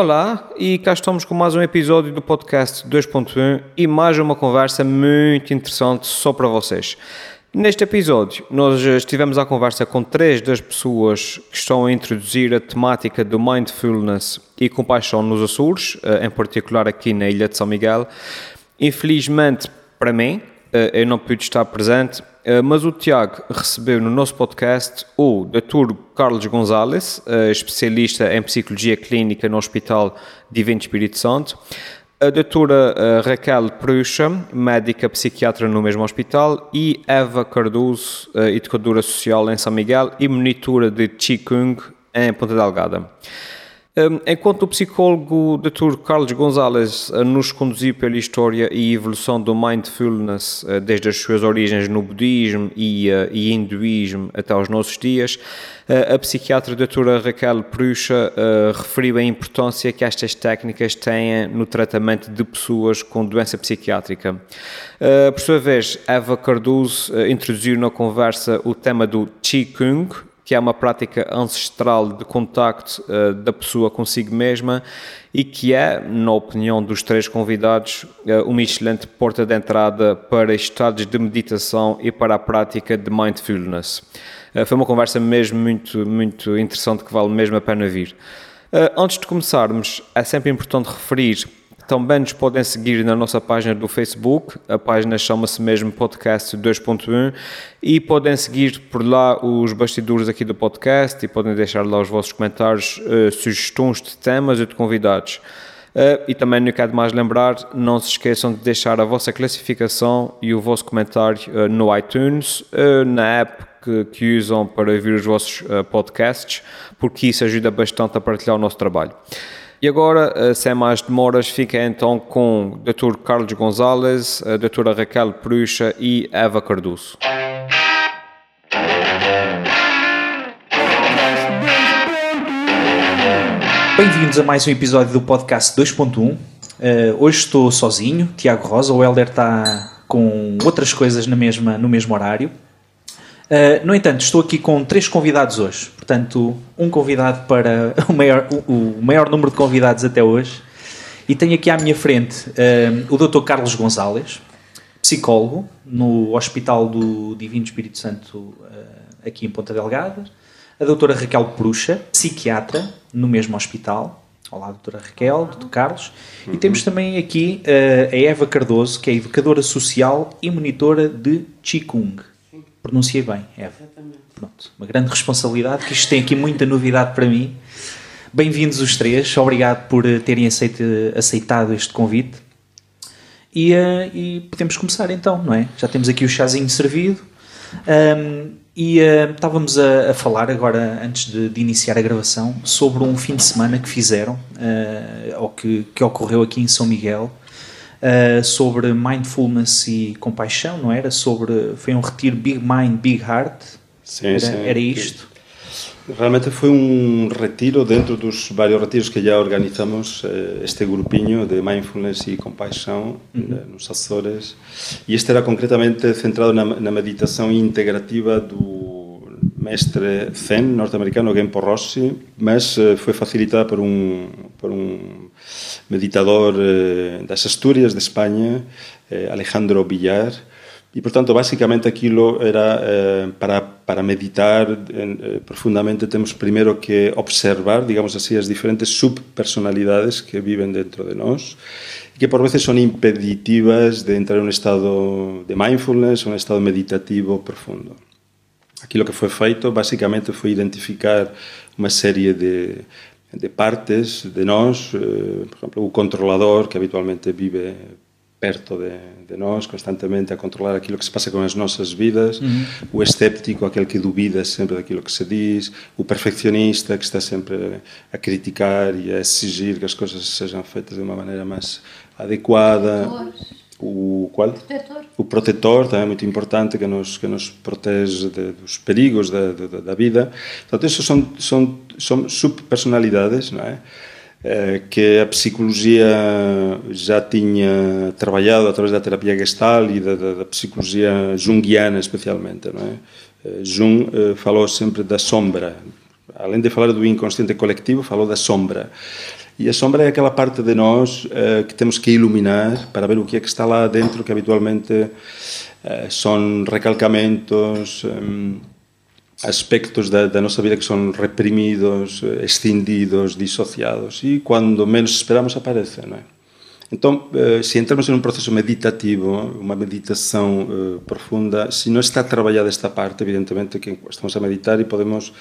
Olá, e cá estamos com mais um episódio do podcast 2.1 e mais uma conversa muito interessante só para vocês. Neste episódio, nós estivemos à conversa com três das pessoas que estão a introduzir a temática do mindfulness e compaixão nos Açores, eh, em particular aqui na Ilha de São Miguel. Infelizmente, para mim, eh, eu não pude estar presente, mas o Tiago recebeu no nosso podcast o Dr. Carlos Gonzalez, eh, especialista em psicologia clínica no Hospital Divino Espírito Santo, a doutora Raquel Prucha, médica psiquiatra no mesmo hospital, e Eva Cardoso, educadora social em São Miguel e monitora de Qigong em Ponta Delgada. Enquanto o psicólogo Dr. Carlos Gonzalez eh, nos conduziu pela história e evolução do mindfulness eh, desde as suas origens no budismo e, uh, e hinduísmo até aos nossos dias, a psiquiatra Dra. Raquel Prucha referiu a importância que estas técnicas têm no tratamento de pessoas com doença psiquiátrica. por sua vez, Eva Cardoso introduziu na conversa o tema do Qigong, que é uma prática ancestral de contacto uh, da pessoa consigo mesma e que é, na opinião dos três convidados, uh, uma excelente porta de entrada para estados de meditação e para a prática de mindfulness. Uh, foi uma conversa mesmo muito, muito interessante que vale mesmo a pena vir. antes de começarmos, é sempre importante referir também nos podem seguir na nossa página do Facebook, a página chama-se mesmo Podcast 2.1 e podem seguir por lá os bastidores aqui do podcast e podem deixar lá os vossos comentários, uh, sugestões de temas e de convidados. Uh, e também não quero mais lembrar, não se esqueçam de deixar a vossa classificação e o vosso comentário uh, no iTunes, na app que, que, usam para ouvir os vossos podcasts, porque isso ajuda bastante a partilhar o nosso trabalho. E agora, eh, sem mais demoras, fica então com o Dr. Carlos Gonzalez, a Dra. Raquel Prucha e Eva Cardoso. Bem-vindos a mais um episódio do podcast 2.1. Uh, eh, hoje estou sozinho, Tiago Rosa, o Helder está com outras coisas na mesma, no mesmo horário. Uh, no entanto, estou aqui com três convidados hoje. Portanto, um convidado para o maior, o, o maior número de convidados até hoje. E tenho aqui à minha frente uh, o Dr. Carlos Gonzalez, psicólogo no Hospital do Divino Espírito Santo, uh, aqui em Ponta Delgada. A doutora Raquel Prucha, psiquiatra, no mesmo hospital. Olá, doutora Raquel, doutor Carlos. Uhum. E temos também aqui a Eva Cardoso, que é educadora social e monitora de Qigong. Pronunciei bem, Eva. Exatamente. Pronto, uma grande responsabilidade, que isto tem aqui muita novidade para mim. Bem-vindos os três, obrigado por eh, terem aceito, aceitado este convite. E, uh, e, podemos começar então, não é? Já temos aqui o chazinho servido. Um, e uh, estávamos a, a, falar agora, antes de, de, iniciar a gravação, sobre um fim de semana que fizeram, uh, ou que, que ocorreu aqui em São Miguel, uh, sobre mindfulness e compaixão, não era? Sobre foi um retiro Big Mind, Big Heart. Sim, era, sim. Era isto. Realmente foi um retiro dentro dos vários retiros que já organizamos eh, este grupinho de mindfulness e compaixão uhum. nos Açores e este era concretamente centrado na, na meditação integrativa do mestre Zen norte-americano Genpo Rossi, mas eh, foi facilitada por um por um meditador eh, das Asturias de España, eh, Alejandro Villar, e, portanto, basicamente aquilo era eh, para, para meditar eh, profundamente temos primeiro que observar, digamos así, as diferentes subpersonalidades que viven dentro de nós e que por veces son impeditivas de entrar en un estado de mindfulness, un estado meditativo profundo. Aquilo que foi feito, basicamente, foi identificar unha serie de, de partes de nós, eh, por exemplo, o controlador que habitualmente vive perto de, de nós, constantemente a controlar aquilo que se passa com as nossas vidas, uhum. o escéptico, aquele que duvida sempre daquilo que se diz, o perfeccionista que está sempre a criticar e a exigir que as coisas sejam feitas de uma maneira mais adequada. O qual? Protetor. O protetor também é muito importante que nos que nos protege de, dos perigos da, da, da vida. Portanto, isso são são são subpersonalidades, não é? Eh, que a psicologia já tinha trabalhado através da terapia gestal e da, da, da psicologia junguiana especialmente, não é? Eh, Jung eh, falou sempre da sombra, além de falar do inconsciente coletivo, falou da sombra E a sombra é aquela parte de nós uh, que temos que iluminar para ver o que é que está lá dentro, que habitualmente uh, são recalcamentos, um, aspectos da, da, nossa vida que são reprimidos, escindidos, dissociados. E quando menos esperamos, aparecem, não é? Então, uh, se entramos em um processo meditativo, uma meditação profunda, se não está trabalhada esta parte, evidentemente que estamos a meditar e podemos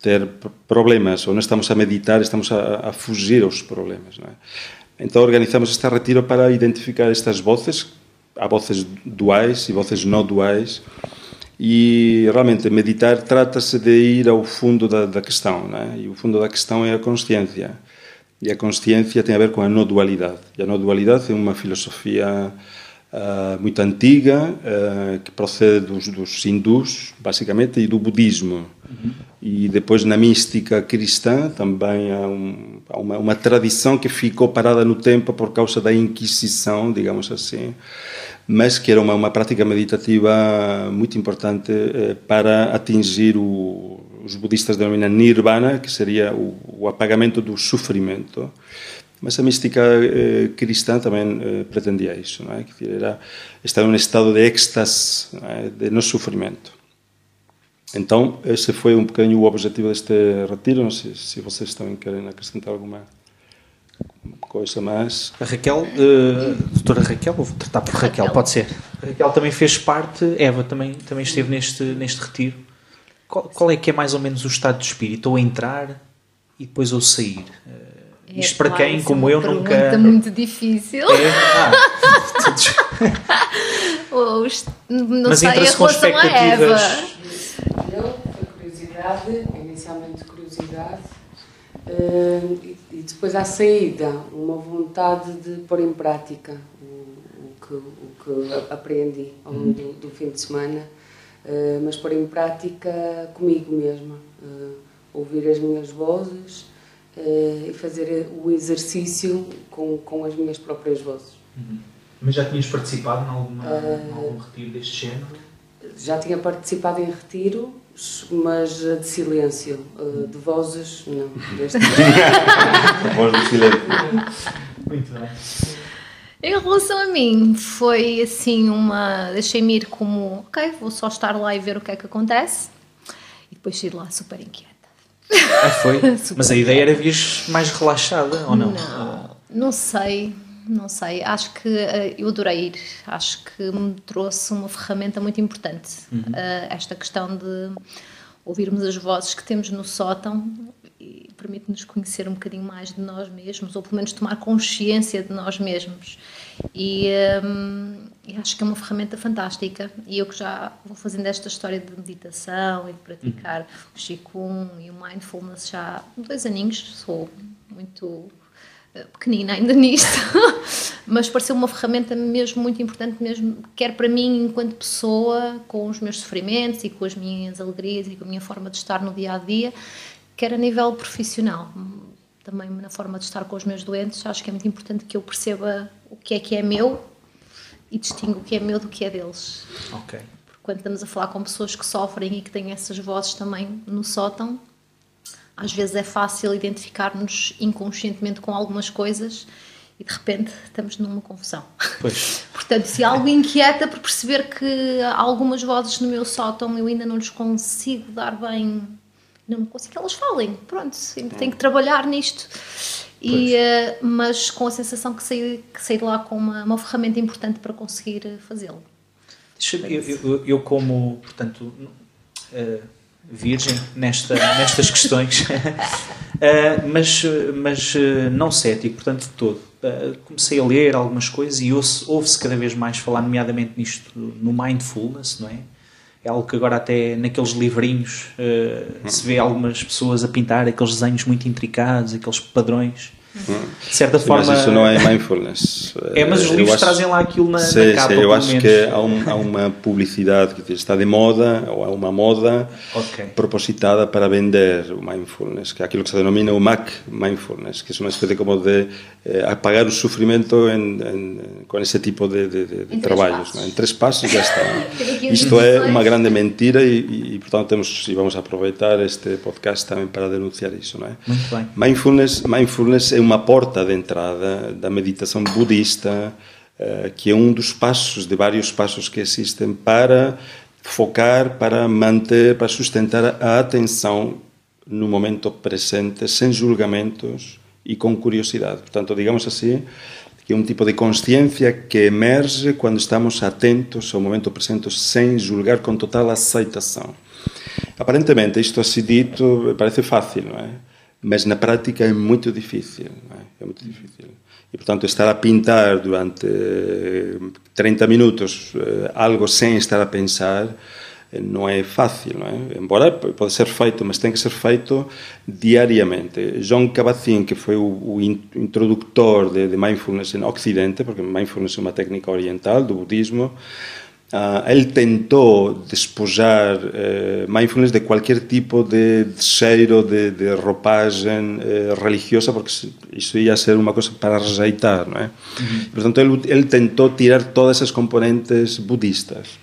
ter problemas, ou não estamos a meditar, estamos a, a fugir aos problemas. É? Então organizamos este retiro para identificar estas vozes, há vozes duais e vozes não duais, e realmente meditar trata-se de ir ao fundo da, da questão, é? e o fundo da questão é a consciência. E a consciência tem a ver com a não dualidade. E a não dualidade é uma filosofia uh, muito antiga, uh, que procede dos, dos hindus, basicamente, e do budismo. Uhum. E depois na mística cristã também há, um, há uma, uma, tradição que ficou parada no tempo por causa da Inquisição, digamos assim, mas que era uma, uma prática meditativa muito importante eh, para atingir o, os budistas denominam nirvana, que seria o, o apagamento do sofrimento. Mas a mística eh, cristã também eh, pretendia isso, não é? que era estar num estado de êxtase, não é? de não sofrimento. Então, esse foi um bocadinho o objetivo deste retiro. Não sei se vocês também querem acrescentar alguma coisa mais. A Raquel, uh, doutora Raquel, vou tratar por Raquel, Raquel, pode ser. A Raquel também fez parte, Eva também, também esteve neste, neste retiro. Qual, qual é que é mais ou menos o estado de espírito? Ou entrar e depois ou sair? Uh, isto para quem, é como eu, nunca. É muito difícil. É? Ah, não Mas sei a relação a Eva curiosidade, inicialmente curiosidade, uh, e, e, depois à saída, uma vontade de pôr em prática o, o, que, o que aprendi ao longo do, do fim de semana, uh, mas pôr em prática comigo mesma, uh, ouvir as minhas vozes e fazer o exercício com, com as minhas próprias vozes. Uhum. Mas já tinhas participado em, alguma, em algum retiro deste género? Já tinha participado em retiro, mas de silêncio, eh, de vozes, não. Deste... Voz do silêncio. Muito bem. Em relação a mim, foi assim uma. Deixei-me ir como, ok, vou só estar lá e ver o que é que acontece. E depois saí lá super inquieta. Ah, foi? Mas a ideia era vir mais relaxada, ou não? Não, não sei não sei, acho que uh, eu adorei ir, acho que me trouxe uma ferramenta muito importante. Uhum. Uh, esta questão de ouvirmos as vozes que temos no sótão e permite-nos conhecer um bocadinho mais de nós mesmos, ou pelo menos tomar consciência de nós mesmos. E, um, e acho que é uma ferramenta fantástica. E eu que já vou fazendo esta história de meditação e de praticar uhum. o Qigong e o Mindfulness já há dois aninhos, sou muito pequenina ainda nisto, mas pareceu uma ferramenta mesmo muito importante, mesmo quer para mim enquanto pessoa, com os meus sofrimentos e com as minhas alegrias e com a minha forma de estar no dia a dia, quer a nível profissional, também na forma de estar com os meus doentes, acho que é muito importante que eu perceba o que é que é meu e distingo o que é meu do que é deles. Ok. Porque quando estamos a falar com pessoas que sofrem e que têm essas vozes também no sótão, às vezes é fácil identificar-nos inconscientemente com algumas coisas e de repente estamos numa confusão. Pois. Portanto, se algo inquieta por perceber que há algumas vozes no meu sótão eu ainda não lhes consigo dar bem, não consigo que elas falem, pronto, tenho que trabalhar nisto. E, uh, mas com a sensação que saí, que saí de lá com uma, uma ferramenta importante para conseguir fazê-lo. Eu, eu, eu, como, portanto, uh, virgem nesta, nestas questões, uh, mas, mas não cético, portanto, de todo. Comecei a ler algumas coisas e ouve-se cada vez mais falar, nomeadamente nisto, no mindfulness, não é? É algo que agora até naqueles livrinhos se vê algumas pessoas a pintar aqueles desenhos muito intricados, aqueles padrões de certa forma. Mas isso não é mindfulness. É, mas os livros acho, trazem lá aquilo na, na capa. eu acho menos. que há, um, há, uma publicidade que está de moda, ou há uma moda okay. propositada para vender o mindfulness, que é aquilo que se denomina o Mac mindfulness, que é uma espécie como de eh, apagar o sofrimento em, em, com esse tipo de, de, de, de trabalhos. Em três passos já está. Isto é uma grande mentira e, e, portanto, temos, e vamos aproveitar este podcast também para denunciar isso. Não é? Muito bem. Mindfulness, mindfulness é é uma porta de entrada da meditação budista, uh, que é um dos passos, de vários passos que existem para focar, para manter, para sustentar a atenção no momento presente, sem julgamentos e com curiosidade. Portanto, digamos assim, que é um tipo de consciência que emerge quando estamos atentos ao momento presente, sem julgar, com total aceitação. Aparentemente, isto assim dito parece fácil, não é? Mas na prática é muito difícil, é? é? muito difícil. E, portanto, estar a pintar durante 30 minutos eh, algo sem estar a pensar não é fácil, não é? Embora pode ser feito, mas tem que ser feito diariamente. John Kabat-Zinn, que foi o, introdutor de, de, mindfulness em Ocidente, porque mindfulness é uma técnica oriental do budismo, Uh, ele tentou despojar uh, mindfulness de qualquer tipo de, de cheiro, de, de roupagem uh, religiosa, porque isso ia ser uma coisa para rejeitar, não é? Uhum. Portanto, ele, ele tentou tirar todas as componentes budistas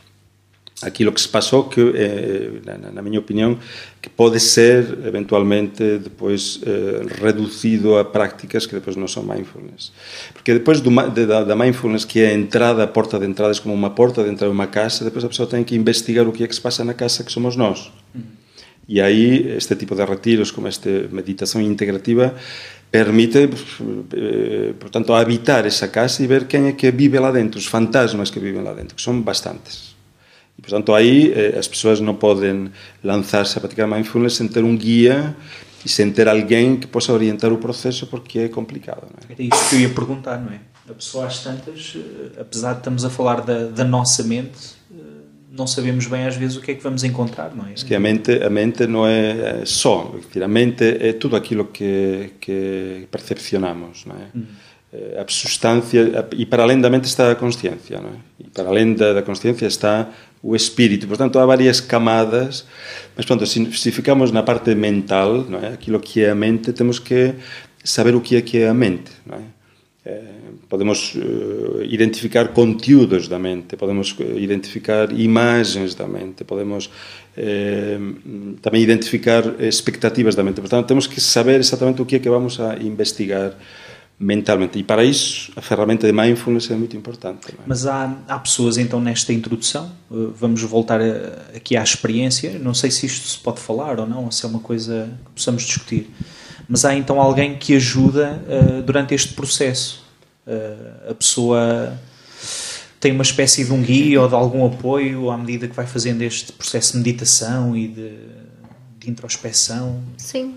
Aquilo que se pasó que, eh, na, na miña opinión, que pode ser eventualmente depois eh, reducido a prácticas que depois non son mindfulness. Porque depois do, de, da, da mindfulness que é a entrada, a porta de entrada é como unha porta de entrada a unha casa, depois a pessoa ten que investigar o que é que se pasa na casa que somos nós. E aí este tipo de retiros, como esta meditación integrativa, permite, eh, portanto, habitar esa casa e ver quen é que vive lá dentro, os fantasmas que viven lá dentro, que son bastantes. E, portanto, aí eh, as pessoas não podem lançar-se a praticar mindfulness sem ter um guia e sem ter alguém que possa orientar o processo porque é complicado. Não é? Era isso que eu ia perguntar, não é? A pessoa às tantas, eh, apesar de estamos a falar da, da nossa mente, eh, não sabemos bem às vezes o que é que vamos encontrar, não é? que a mente, a mente não é só, a mente é tudo aquilo que, que percepcionamos, não é? Hum. A substância, e para além da mente está a consciência, não é? E para além da, da consciência está o espírito. Portanto, há várias camadas, mas pronto, se, se ficamos na parte mental, não é? aquilo que é a mente, temos que saber o que é que é a mente. Não é? É, podemos uh, identificar conteúdos da mente, podemos identificar imagens da mente, podemos eh, também identificar expectativas da mente. Portanto, temos que saber exatamente o que é que vamos a investigar mentalmente. E para isso, a ferramenta de mindfulness é muito importante. É? Mas há, há pessoas, então, nesta introdução, eh, vamos voltar a, aqui à experiência, não sei se isto se pode falar ou não, ou se é uma coisa que possamos discutir, mas há então alguém que ajuda uh, durante este processo. Uh, a pessoa tem uma espécie de um guia ou de algum apoio à medida que vai fazendo este processo de meditação e de, de introspecção? Sim.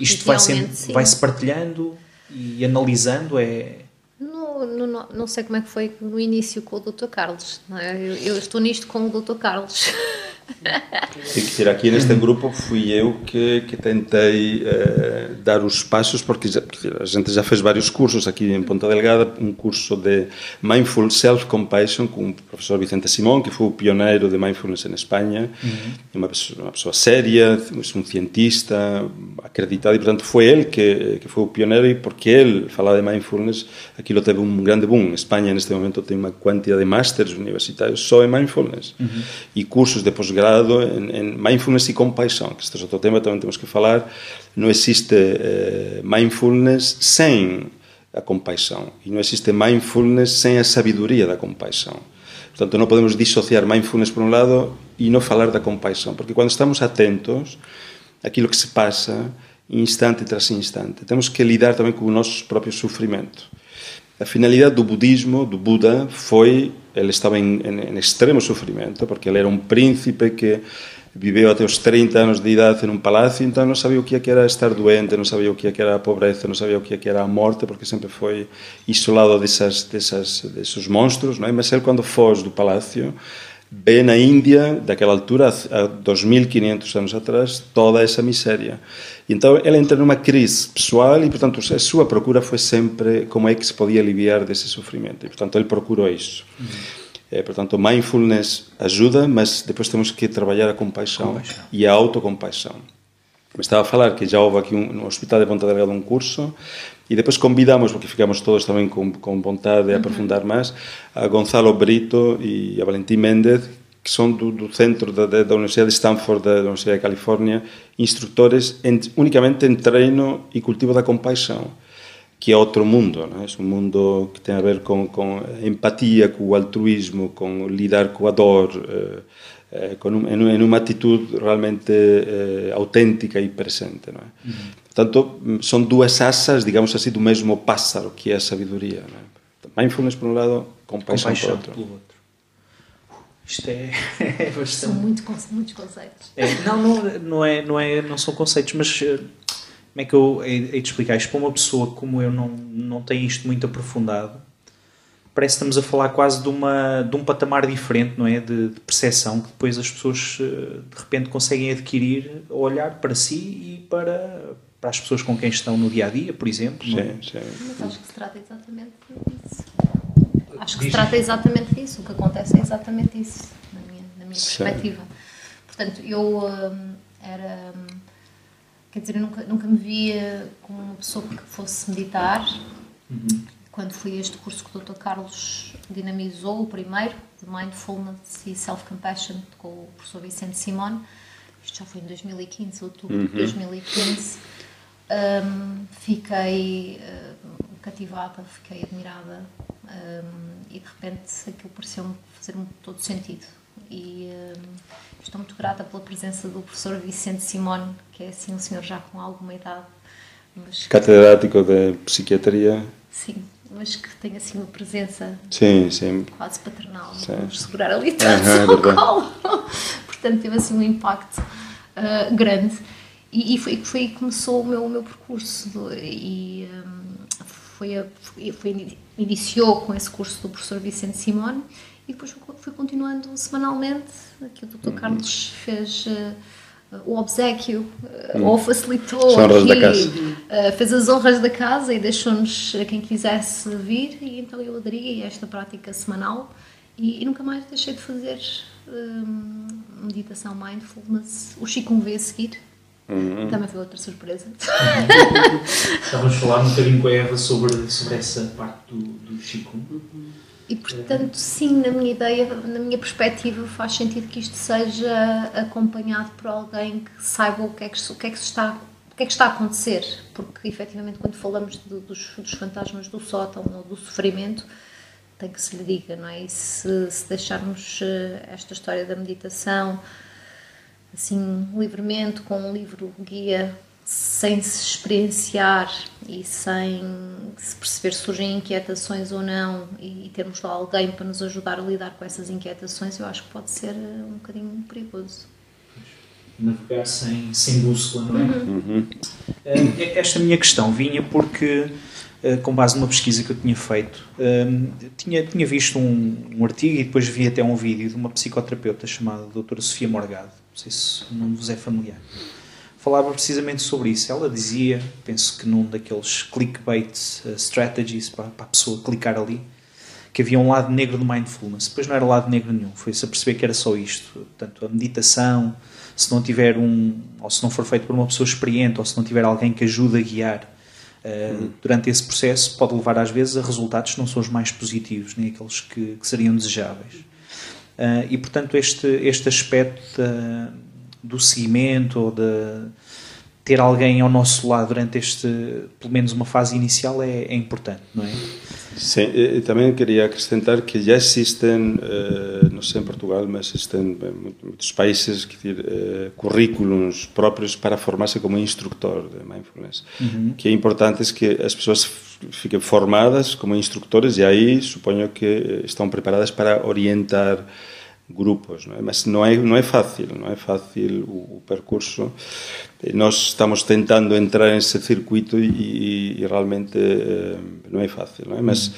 Isto vai, sempre, vai se partilhando? E analisando é no, no, não sei como é que foi no início com o Dr. Carlos é? eu, eu estou nisto com o Dr. Carlos Tem que ser aqui neste grupo fui eu que, que tentei uh, dar os passos, porque, já, a gente já fez vários cursos aqui em Ponta Delgada, um curso de Mindful Self-Compassion com o professor Vicente Simón, que foi o pioneiro de Mindfulness em Espanha, uhum. uma, pessoa, uma pessoa séria, um cientista acreditado, e portanto foi ele que, que foi o pioneiro, e porque ele falava de Mindfulness, aquilo teve um grande boom. Espanha, neste momento, tem uma quantidade de masters universitários só em Mindfulness, uhum. e cursos de posgrado grado em, mindfulness e compaixão, que este é outro tema também temos que falar. Não existe uh, mindfulness sem a compaixão e não existe mindfulness sem a sabedoria da compaixão. Portanto, não podemos dissociar mindfulness por um lado e não falar da compaixão, porque quando estamos atentos àquilo que se passa, instante tras instante, temos que lidar também com o nosso próprio sofrimento. A finalidade do budismo, do Buda, foi ele estava em, em, em, extremo sofrimento, porque ele era um príncipe que viveu até os 30 anos de idade em um palácio, então não sabia o que era estar doente, não sabia o que era a pobreza, não sabia o que era a morte, porque sempre foi isolado dessas, dessas, desses monstros, não é? Mas ele, quando foge do palácio, vê na Índia, daquela altura, há 2500 anos atrás, toda essa miséria. Então ele entra numa crise pessoal e, portanto, a sua procura foi sempre como é que se podia aliviar desse sofrimento. E, portanto, ele procurou isso. Uhum. É, portanto, mindfulness ajuda, mas depois temos que trabalhar a compaixão, compaixão. e a autocompaixão. Me estava a falar que já houve aqui um, no Hospital de Ponta Delgada um curso e depois convidamos, porque ficamos todos também com, com vontade de aprofundar mais, a Gonzalo Brito e a Valentim Méndez, que são do, do centro da, da, Universidade de Stanford, da Universidade de Califórnia, instrutores em, unicamente em treino e cultivo da compaixão. que é outro mundo, não é? é um mundo que tem a ver com, com empatia, com o altruísmo, com lidar com a dor, eh, eh, com um, em, em, uma atitude realmente eh, autêntica e presente. Não é? Uhum. Portanto, são duas asas, digamos assim, do mesmo pássaro, que é a sabedoria. Não é? Mindfulness por um lado, compaixão, compaixão por outro. Pelo outro. Isto é, é bastante... São muito, muitos conceitos. É, não, não, não, é, não, é, não são conceitos, mas como é que eu hei, hei de explicar isto para uma pessoa como eu não, não tem isto muito aprofundado? Parece que estamos a falar quase de, uma, de um patamar diferente, não é? De, de percepção que depois as pessoas eh, de repente conseguem adquirir, olhar para si e para, para as pessoas com quem estão no dia a dia, por exemplo. Sim, é? sim. Mas acho que se trata exatamente disso. Acho que se trata exatamente disso. O que acontece é exatamente isso, na minha, na minha perspectiva. Portanto, eu hum, era. Hum, Quer dizer, eu nunca, nunca me via como uma pessoa que fosse meditar. Uhum. Quando fui a este curso que o Dr. Carlos dinamizou, o primeiro, de Mindfulness e Self-Compassion, com o professor Vicente Simone, isto já foi em 2015, outubro uhum. de 2015, um, fiquei uh, cativada, fiquei admirada um, e de repente aquilo pareceu-me fazer-me todo sentido. E um, Estou muito grata pela presença do professor Vicente Simone, que é assim um senhor já com alguma idade. Mas Catedrático de Psiquiatria. Sim, mas que tem assim uma presença sim, sim. quase paternal. Sim. Vamos segurar ali todos uhum, ao colo. Portanto, teve assim um impacto uh, grande. E, e, foi, foi aí que começou o meu, o meu percurso. E um, foi, a, foi, iniciou com esse curso do professor Vicente Simone e depois fui continuando semanalmente. Aqui o Dr. Uhum. Carlos fez uh, o obsequio, uh, uhum. ou facilitou aqui, uh, fez as honras da casa e deixou-nos a quem quisesse vir, e então eu aderi a esta prática semanal e, e nunca mais deixei de fazer meditação mindfulness. O Chico me veio a seguir. Uhum. Também foi outra surpresa. Estávamos a falar um bocadinho com a Eva sobre, sobre essa parte do, do Chico. Uhum. E portanto, sim, na minha ideia, na minha perspectiva, faz sentido que isto seja acompanhado por alguém que saiba o que é que, o que, é que está o que é que está a acontecer, porque efetivamente quando falamos de, dos, dos, fantasmas do sótão ou do sofrimento, tem que se lhe diga, não é? E se, se deixarmos eh, esta história da meditação assim livremente, com um livro guia sem se experienciar e sem se perceber se surgem inquietações ou não e termos lá alguém para nos ajudar a lidar com essas inquietações, eu acho que pode ser eh, um bocadinho perigoso. Navegar sem, sem bússola, não é? Uhum. Eh, esta minha questão vinha porque, eh, com base numa pesquisa que eu tinha feito, tinha, tinha visto um, um artigo e depois vi até um vídeo de uma psicoterapeuta chamada doutora Sofia Morgado, não sei se não vos é familiar falava precisamente sobre isso. Ela dizia, penso que num daqueles clickbait uh, strategies para, para, a pessoa clicar ali, que havia um lado negro do mindfulness. Depois não era lado negro nenhum, foi-se a perceber que era só isto. Portanto, a meditação, se não tiver um, ou se não for feito por uma pessoa experiente, ou se não tiver alguém que ajude a guiar uh, durante esse processo, pode levar às vezes a resultados que não são os mais positivos, nem aqueles que, que seriam desejáveis. Uh, e portanto, este, este aspecto do seguimento ou de ter alguém ao nosso lado durante este, pelo menos uma fase inicial, é, é importante, não é? Sim, e também queria acrescentar que já existem, eh, não sei em Portugal, mas existem em muitos países que dizer, eh, currículos próprios para formar-se como instrutor de mindfulness. Uhum. que é importante é que as pessoas fiquem formadas como instrutores e aí suponho que estão preparadas para orientar grupos, não é? mas não é não é fácil, não é fácil o, o percurso. Nós estamos tentando entrar nesse circuito e, e realmente eh, não é fácil, não é? Mas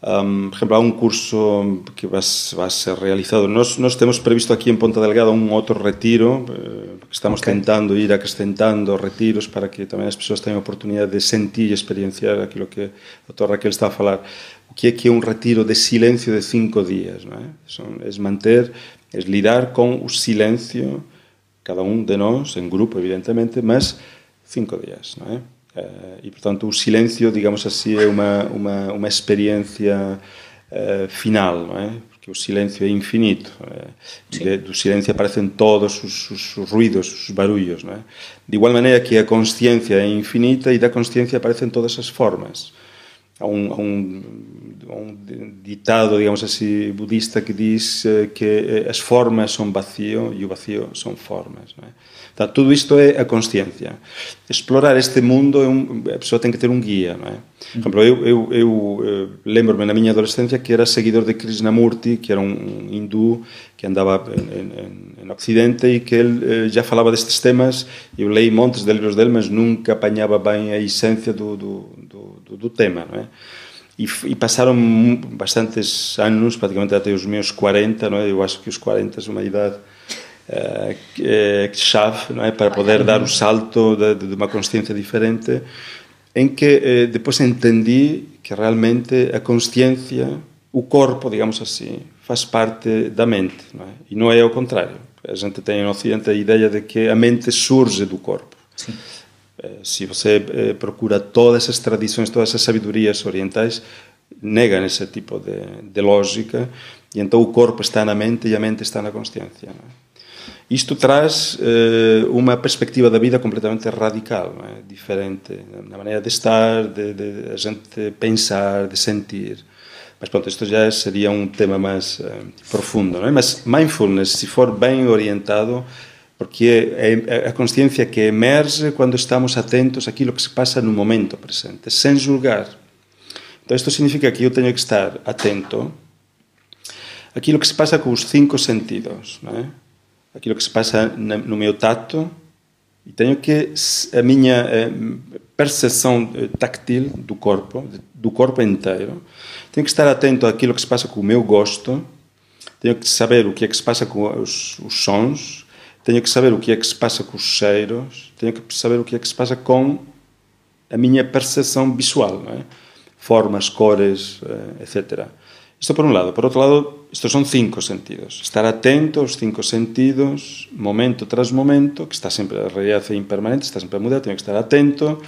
um, por exemplo, há um curso que vai, vai ser realizado. Nós, nós temos previsto aqui em Ponta Delgada um outro retiro, eh, porque estamos okay. tentando ir acrescentando retiros para que também as pessoas tenham a oportunidade de sentir e experienciar aquilo que a doutora Raquel está a falar que é que é um retiro de silêncio de cinco dias, não é? Son, é manter, é lidar com o silêncio, cada um de nós, em grupo, evidentemente, mas cinco dias, não é? Uh, e, portanto, o silêncio, digamos assim, é uma, uma, uma experiência uh, final, não é? Porque que o silêncio é infinito. É? do silêncio aparecem todos os, os, os, ruídos, os barulhos. Não é? De igual maneira que a consciência é infinita e da consciência aparecem todas as formas. Há um, há um, un ditado, digamos así, budista que diz eh, que eh, as formas son vacío e o vacío son formas. Non é? Então, tudo isto é a consciencia. Explorar este mundo, é un, a pessoa ten que ter un guía. Non é? Por mm. exemplo, eu, eu, eu eh, lembro-me na miña adolescencia que era seguidor de Krishnamurti, que era un hindú que andaba en, en, en Occidente e que el eh, já falaba destes temas. Eu leí montes de libros del, mas nunca apañaba ben a esencia do, do, do, do tema. Não é? E, e passaram bastantes anos, praticamente até os meus 40, não é? Eu acho que os 40 é uma idade uh, que, chave, não é? Para poder dar o salto de, de uma consciência diferente, em que uh, depois entendi que realmente a consciência, o corpo, digamos assim, faz parte da mente, não é? E não é o contrário. A gente tem no Ocidente a ideia de que a mente surge do corpo. Sim. Eh, se você eh, procura todas essas tradições, todas essas sabedorias orientais, negam esse tipo de, de lógica e então o corpo está na mente e a mente está na consciência. Isto traz eh, uma perspectiva da vida completamente radical, é? diferente na maneira de estar, de, de, a gente pensar, de sentir. Mas pronto, isto já seria um tema mais profundo. É? Mas mindfulness, se for bem orientado, porque é a consciência que emerge quando estamos atentos àquilo que se passa no momento presente, sem julgar. Então, isto significa que eu tenho que estar atento àquilo que se passa com os cinco sentidos, não é? aquilo que se passa no meu tato, e tenho que a minha eh, percepção eh, táctil do corpo, do corpo inteiro, tenho que estar atento àquilo que se passa com o meu gosto, tenho que saber o que é que se passa com os, os sons, tenho que saber o que é que se passa com os cheiros, tenho que saber o que é que se passa com a minha percepção visual, é? formas, cores, eh, etc. Isto por um lado. Por outro lado, estes são cinco sentidos. Estar atento aos cinco sentidos, momento tras momento, que está sempre, a realidade é impermanente, está sempre a mudar, tenho que estar atento,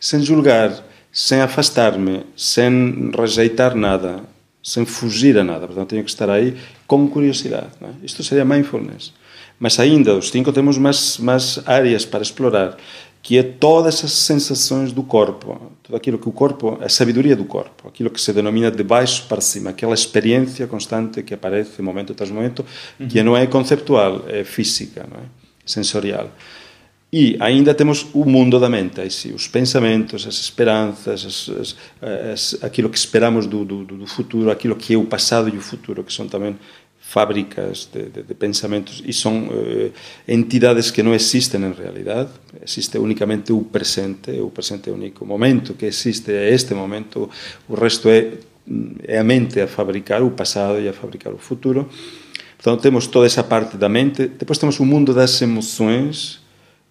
sem julgar, sem afastar-me, sem rejeitar nada, sem fugir a nada. Portanto, tenho que estar aí com curiosidade. É? Isto seria mindfulness. Mas ainda, os cinco temos mais, mais áreas para explorar, que é todas as sensações do corpo, tudo aquilo que o corpo, a sabedoria do corpo, aquilo que se denomina de baixo para cima, aquela experiência constante que aparece momento tras momento, uhum. que não é conceptual, é física, não é? sensorial. E ainda temos o mundo da mente, os pensamentos, as esperanças, as, as, as, aquilo que esperamos do, do, do futuro, aquilo que é o passado e o futuro, que são também fábricas de, de, de pensamentos e são eh, entidades que não existem em realidade. Existe unicamente o presente, o presente é o único momento que existe, é este momento, o resto é, é a mente a fabricar o passado e a fabricar o futuro. Portanto, temos toda essa parte da mente. Depois temos o mundo das emoções,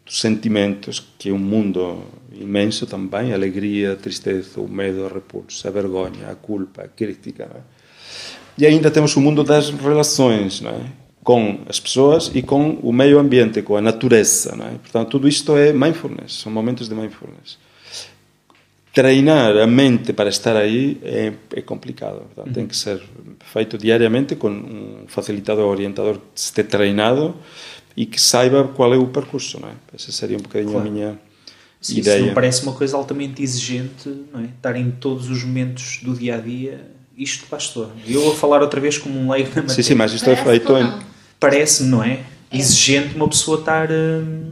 dos sentimentos, que é um mundo imenso também, alegria, tristeza, o medo, a repulsa, a vergonha, a culpa, a crítica. E ainda temos o mundo das relações, não é? com as pessoas e com o meio ambiente, com a natureza. Não é? Portanto, tudo isto é mindfulness, são momentos de mindfulness. Treinar a mente para estar aí é, é complicado. Portanto, uhum. Tem que ser feito diariamente com um facilitador orientador que esteja treinado e que saiba qual é o percurso. Não é? Essa seria um bocadinho claro. a minha Sim, ideia. Isso não parece uma coisa altamente exigente, não é? estar em todos os momentos do dia a dia isto bastou. Eu a falar outra vez como um leigo na matéria. Sim, sim, mas isto é feito em... Parece-me, não é? é? Exigente uma pessoa estar hum,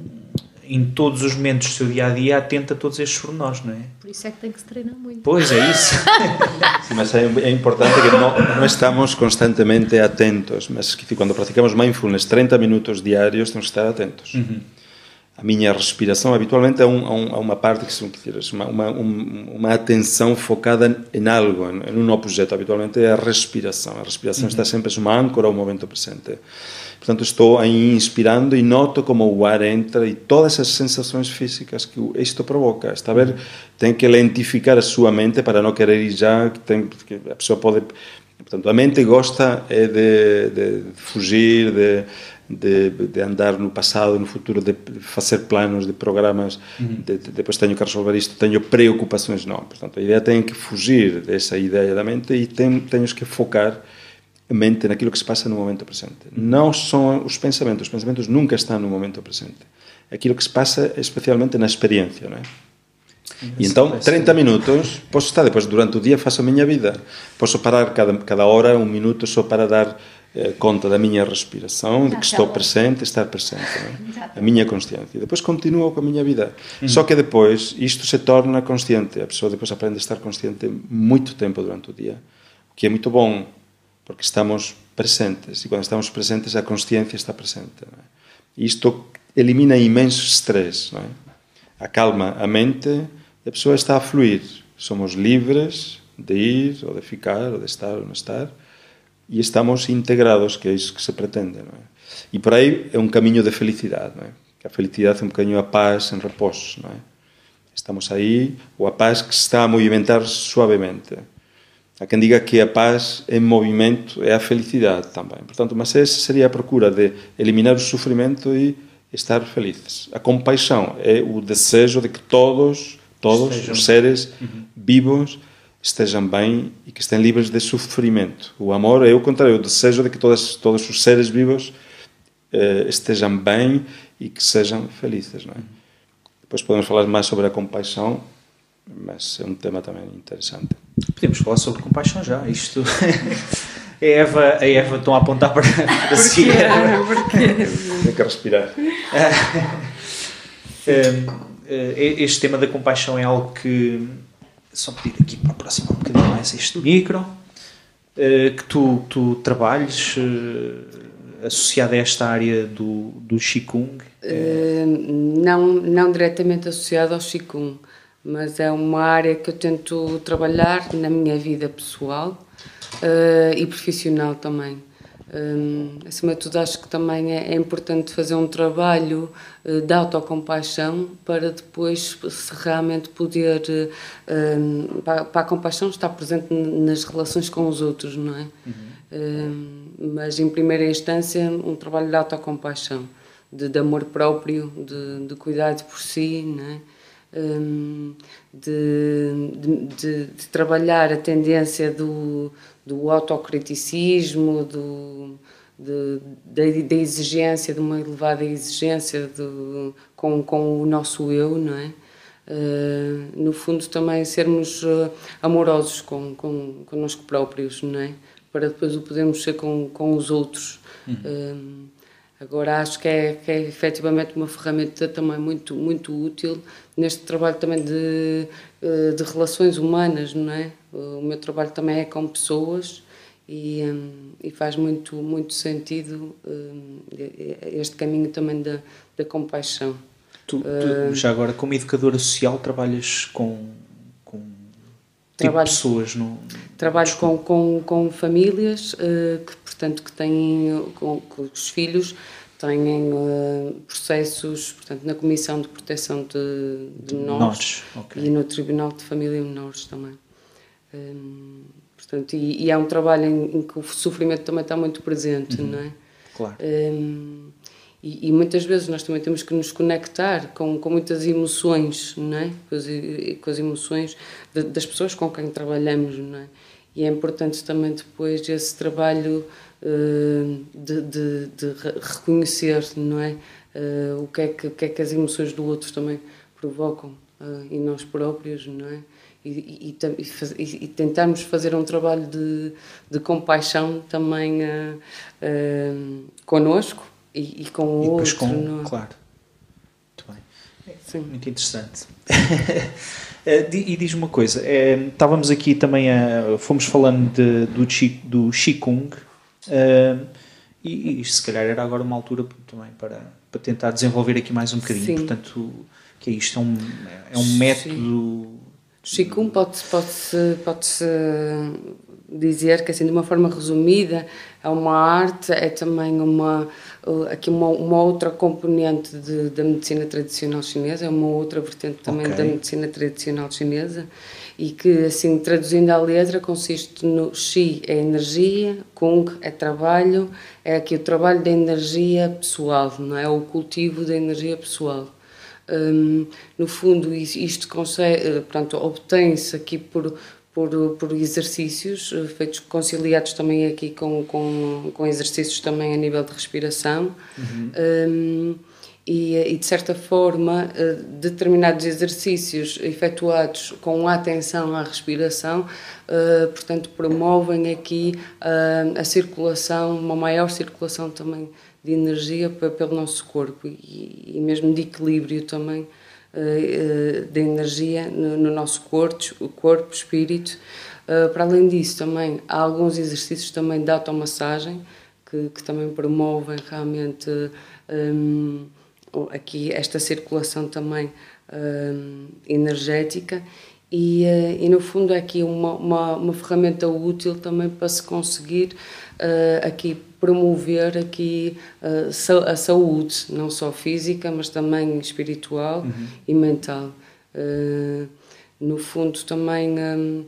em todos os momentos do seu dia-a-dia atenta a todos estes pormenores, não é? Por isso é que tem que se treinar muito. Pois, é isso. sim, mas é, é, importante que não, não estamos constantemente atentos, mas que quando praticamos mindfulness 30 minutos diários temos que estar atentos. Uhum a minha respiração habitualmente é, um, é, uma parte que se uma, uma, uma, atenção focada em algo, em um objeto. Habitualmente é a respiração. A respiração uhum. está sempre uma âncora ao momento presente. Portanto, estou aí inspirando e noto como o ar entra e todas as sensações físicas que isto provoca. Está a ver? Tem que lentificar a sua mente para não querer ir já. Tem, a pessoa pode. Portanto, a mente gosta é de, de fugir, de de, de, andar no passado, no futuro, de fazer planos, de programas, uhum. de, de, depois tenho que resolver isto, tenho preocupações, não. Portanto, a ideia tem que fugir dessa ideia da mente e tem, tenho que focar a mente naquilo que se passa no momento presente. Não são os pensamentos, os pensamentos nunca estão no momento presente. Aquilo que se passa é especialmente na experiência, não é? E então, 30 minutos, posso estar depois durante o dia, faço a minha vida. Posso parar cada, cada hora, um minuto, só para dar conta da minha respiração, de que estou presente, estar presente. É? A minha consciência. E depois continuo com a minha vida. Uhum. Só que depois isto se torna consciente. A pessoa depois aprende a estar consciente muito tempo durante o dia. O que é muito bom, porque estamos presentes. E quando estamos presentes, a consciência está presente. É? E isto elimina imenso estresse. É? Acalma a mente e a pessoa está a fluir. Somos livres de ir, ou de ficar, ou de estar, ou não estar e estamos integrados, que é isso que se pretende. Não é? E por aí é um caminho de felicidade, não é? que a felicidade é um bocadinho a paz em repouso. Não é? Estamos aí, ou a paz que está a movimentar suavemente. Há quem diga que a paz em movimento é a felicidade também. Portanto, mas essa seria a procura de eliminar o sofrimento e estar felizes. A compaixão é o desejo de que todos, todos Estejam. os seres uhum. vivos estejam bem e que estejam livres de sofrimento. O amor é o contrário, o desejo de que todos, todos os seres vivos eh, estejam bem e que sejam felizes. Não é? Depois podemos falar mais sobre a compaixão, mas é um tema também interessante. Podemos falar sobre compaixão já. Isto. a Eva, a Eva estão a apontar para, para seguir. Tem que respirar. Eh, eh, este tema da compaixão é algo que só pedir aqui para aproximar um bocadinho mais este micro, uh, que tu, tu trabalhes uh, associado a esta área do, do Qigong? Uh, não, não diretamente associado ao Qigong, mas é uma área que eu tento trabalhar na minha vida pessoal e profissional também. Um, acima de tudo, acho que também é, é importante fazer um trabalho uh, de autocompaixão para depois, se realmente poder, uh, para, para, a compaixão estar presente nas relações com os outros, não é? Uhum. mas, em primeira instância, um trabalho de autocompaixão, de, de amor próprio, de, de cuidado por si, não é? Um, de, de, de, trabalhar a tendência do, do autocriticismo, do, de, da, exigência, de uma elevada exigência de, com, com o nosso eu, não é? Uh, no fundo, também sermos uh, amorosos com, com connosco próprios, não é? Para depois o podermos ser com, com os outros. Uhum. Uh, agora, acho que é, que é efetivamente uma ferramenta também muito, muito útil neste trabalho também de, de relações humanas, não é? O meu trabalho também é com pessoas e, um, e faz muito, muito sentido um, este caminho também da, da compaixão. Tu, tu uh, já agora, como educadora social, trabalhas com, com tipo trabalho, pessoas? No, trabalho com, com, com famílias uh, que, portanto, que têm, com, com os filhos têm uh, processos portanto, na Comissão de Proteção de, de Menores, okay. e no Tribunal de Família e Menores também. Hum, portanto, e, e, é um trabalho em, em, que o sofrimento também está muito presente, uhum. não é? Claro. Hum, e, e, muitas vezes nós também temos que nos conectar com, com muitas emoções, não é? Com as, com as emoções de, das pessoas com quem trabalhamos, não é? E é importante também depois esse trabalho de, de, de, reconhecer, não é? Uh, o, que é que, o que é que as emoções do outro também provocam em nós próprios, não é? e, e, e, e tentarmos fazer um trabalho de, de compaixão também uh, uh, connosco e, com o outro. Com, no... Claro. Muito bem. Sim. Muito interessante. Eh, e diz uma coisa, é, estávamos aqui também a, fomos falando de, do, chi, do Qigong uh, e, e se calhar era agora uma altura também para, para tentar desenvolver aqui mais um bocadinho, Sim. portanto que é isto, é um, é um método Qigong pode-se pode -se, pode -se dizer que, assim, de uma forma resumida, é uma arte, é também uma, aqui uma, uma outra componente de, da medicina tradicional chinesa, é uma outra vertente também okay. da medicina tradicional chinesa e que, assim, traduzindo a letra, consiste no Xi é energia, Kung é trabalho, é aqui o trabalho da energia pessoal, não é? O cultivo da energia pessoal. Um, no fundo, isto consegue, eh, portanto, obtém-se aqui por, por, por exercícios uh, feitos conciliados também aqui com, com, com exercícios também a nível de respiração. Uhum. Um, e, e, de certa forma determinados exercícios efetuados com atenção à respiração, portanto promovem aqui a circulação, uma maior circulação também de energia pelo nosso corpo e, mesmo de equilíbrio também de energia no, no, nosso corpo, corpo espírito. Para além disso, também há alguns exercícios também de automassagem que, que também promovem realmente um, aqui esta circulação também um, energética e, e, no fundo é aqui uma, uma, uma ferramenta útil também para se conseguir uh, aqui promover aqui uh, a saúde, não só física, mas também espiritual uhum. e mental. Uh, no fundo, também um,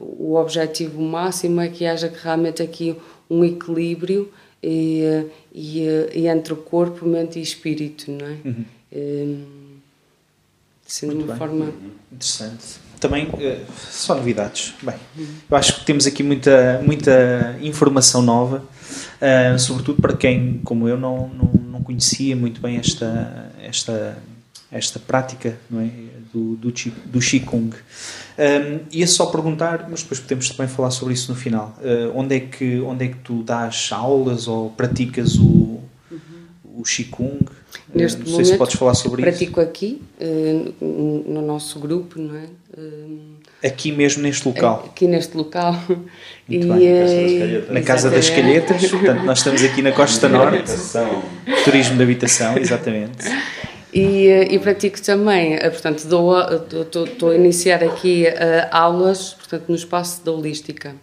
o objetivo máximo é que haja realmente aqui um equilíbrio e, e, e entre o corpo, mente e espírito, não é? Uhum. Um, sendo Muito uma bem. forma interessante também uh, só novidades. Bem, eu acho que temos aqui muita, muita informação nova, uh, sobretudo para quem, como eu, não, não, não conhecia muito bem esta, esta, esta prática não é? do, do, do Qigong. Um, ia só perguntar, mas depois podemos também falar sobre isso no final. Uh, onde, é que, onde é que tu dás aulas ou praticas o, o Qigong? Neste não sei momento, se podes falar sobre pratico isso. Pratico aqui, no nosso grupo, não é? Aqui mesmo neste local? Aqui neste local. e, bem, na Casa das Calhetas. Portanto, nós estamos aqui na Costa Norte. Turismo de habitação, exatamente. E, e pratico também, eh, portanto, estou a iniciar aqui uh, aulas portanto, no espaço da Holística,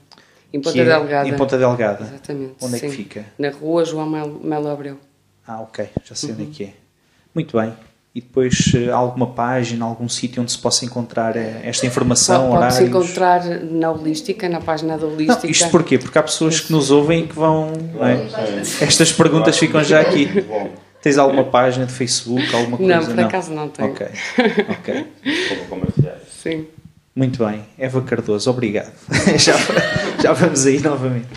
em Ponta é Delgada. Em Ponta Delgada. Exatamente. Onde sim. é que fica? Na rua João Melo Abreu. Ah, ok, já sei uhum. onde é que é. Muito bem e depois eh, alguma página, algum sítio onde se possa encontrar eh, esta informação, Pode, horários? Pode-se encontrar na Holística, na página da Holística. Não, isto porquê? Porque há pessoas que nos ouvem e que vão... É? Estas perguntas ficam já aqui. Tens alguma página de Facebook, alguma coisa? Não, por acaso não, não tenho. Ok, ok. Sim. Muito bem. Eva Cardoso, obrigado. já, já vamos aí novamente.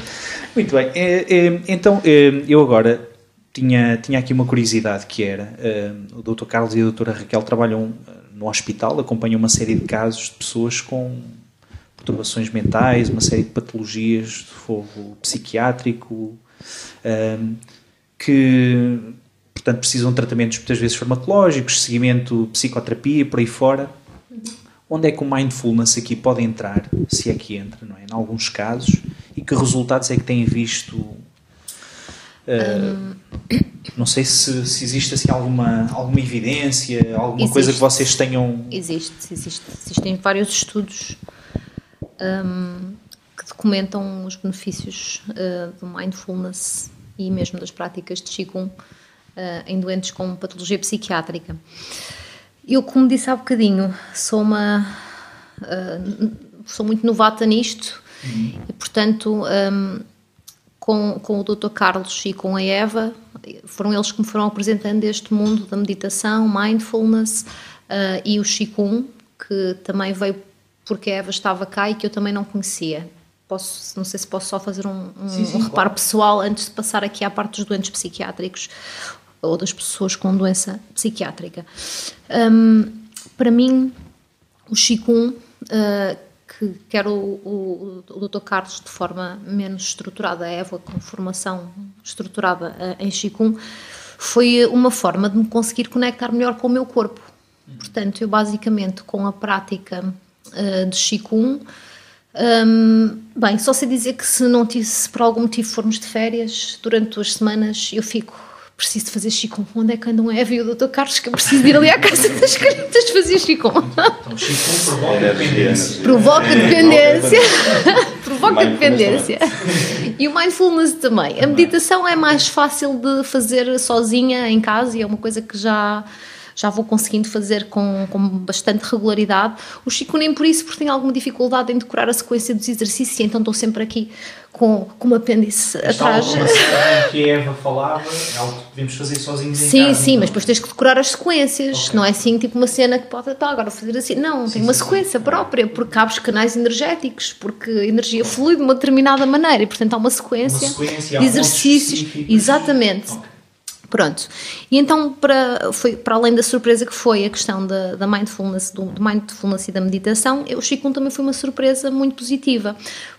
Muito bem. É, é, então, é, eu agora tinha, tinha aqui uma curiosidade que era, o Dr. Carlos e a Dra. Raquel trabalham eh, no hospital, acompanham uma série de casos de pessoas com perturbações mentais, uma série de patologias de fogo psiquiátrico, que, portanto, precisam de tratamentos muitas vezes farmacológicos, seguimento, psicoterapia, por aí fora. Onde é que o mindfulness aqui pode entrar, se é que entra, não é? Em alguns casos, e que resultados é que têm visto Uh, não sei se, se, existe assim alguma, alguma evidência, alguma existe, coisa que vocês tenham. Existe, existe. Existem vários estudos um, que documentam os benefícios uh, do mindfulness e mesmo das práticas de Qigong em doentes com patologia psiquiátrica. Eu, como disse há bocadinho, sou uma. sou muito novata nisto uhum. e, portanto. Um, com, com o Dr. Carlos e com a Eva, foram eles que me foram apresentando este mundo da meditação, mindfulness e o Qigong, que também veio porque a Eva estava cá e que eu também não conhecia. Posso, não sei se posso só fazer um, um, sim, sim, um reparo claro. pessoal antes de passar aqui à parte dos doentes psiquiátricos ou das pessoas com doença psiquiátrica. Um, para mim, o Qigong, uh, que quer o, o, o Dr. Carlos de forma menos estruturada, a Eva com formação estruturada eh, em Qigong, foi uma forma de me conseguir conectar melhor com o meu corpo. Portanto, eu basicamente com a prática uh, de Qigong, um, bem, só sei dizer que se não se por algum motivo formos de férias durante duas semanas, eu fico preciso de fazer Qigong. Onde é que andam Eva e o Dr. Carlos? Que eu preciso de ir ali à casa das crianças fazer Qigong. Então, Qigong provoca dependência. Provoca dependência. provoca dependência. E o mindfulness também. A meditação é mais fácil de fazer sozinha em casa e é uma coisa que já já vou conseguindo fazer com, com bastante regularidade. O Chico nem por isso, porque tem alguma dificuldade em decorar a sequência dos exercícios, então estou sempre aqui com, com uma apêndice atrás. Uma cena que a Eva falava, é algo que podemos fazer sozinhos em Sim, casa, sim, então. mas depois tens que decorar as sequências, Ok. não é assim tipo uma cena que pode tá, agora fazer assim. Não, tem uma sim, sequência sim. própria, porque há os canais energéticos, porque a energia flui de uma determinada maneira e portanto há uma sequência, Uma sequência, de exercícios. Exatamente. Ok. Pronto. E então, para, foi, para além da surpresa que foi a questão da, da mindfulness, do, do mindfulness e da meditação, o Qigong também foi uma surpresa muito positiva,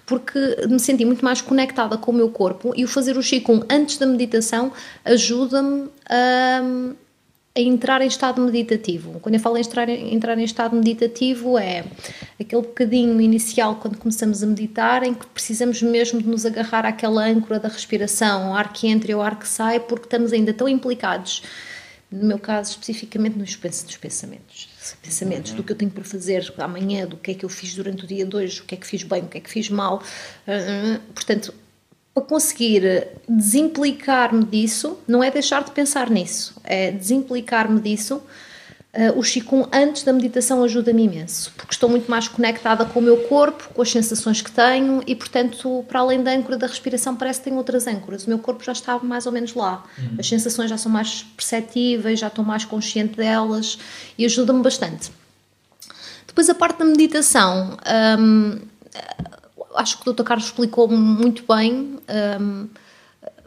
porque me senti muito mais conectada com o meu corpo e o fazer o Qigong antes da meditação ajuda-me a, a entrar em estado meditativo. Quando eu falo em entrar, em entrar em estado meditativo, é aquele bocadinho inicial quando começamos a meditar, em que precisamos mesmo de nos agarrar àquela âncora da respiração, o ar que entra e o ar que sai, porque estamos ainda tão implicados, no meu caso especificamente, nos, nos pensamentos. Pensamentos do que eu tenho para fazer amanhã, do que é que eu fiz durante o dia de hoje, o que é que fiz bem, o que é que fiz mal. Ah, Portanto, para conseguir desimplicar-me disso, não é deixar de pensar nisso, é desimplicar-me disso. Uh, o Qigong antes da meditação ajuda-me imenso, porque estou muito mais conectada com o meu corpo, com as sensações que tenho e, portanto, para além da âncora da respiração, parece que tem outras âncoras. O meu corpo já está mais ou menos lá. As sensações já são mais perceptíveis, já estou mais consciente delas e ajuda-me bastante. Depois, a parte da meditação, hum, acho que o Dr. Carlos explicou muito bem, hum,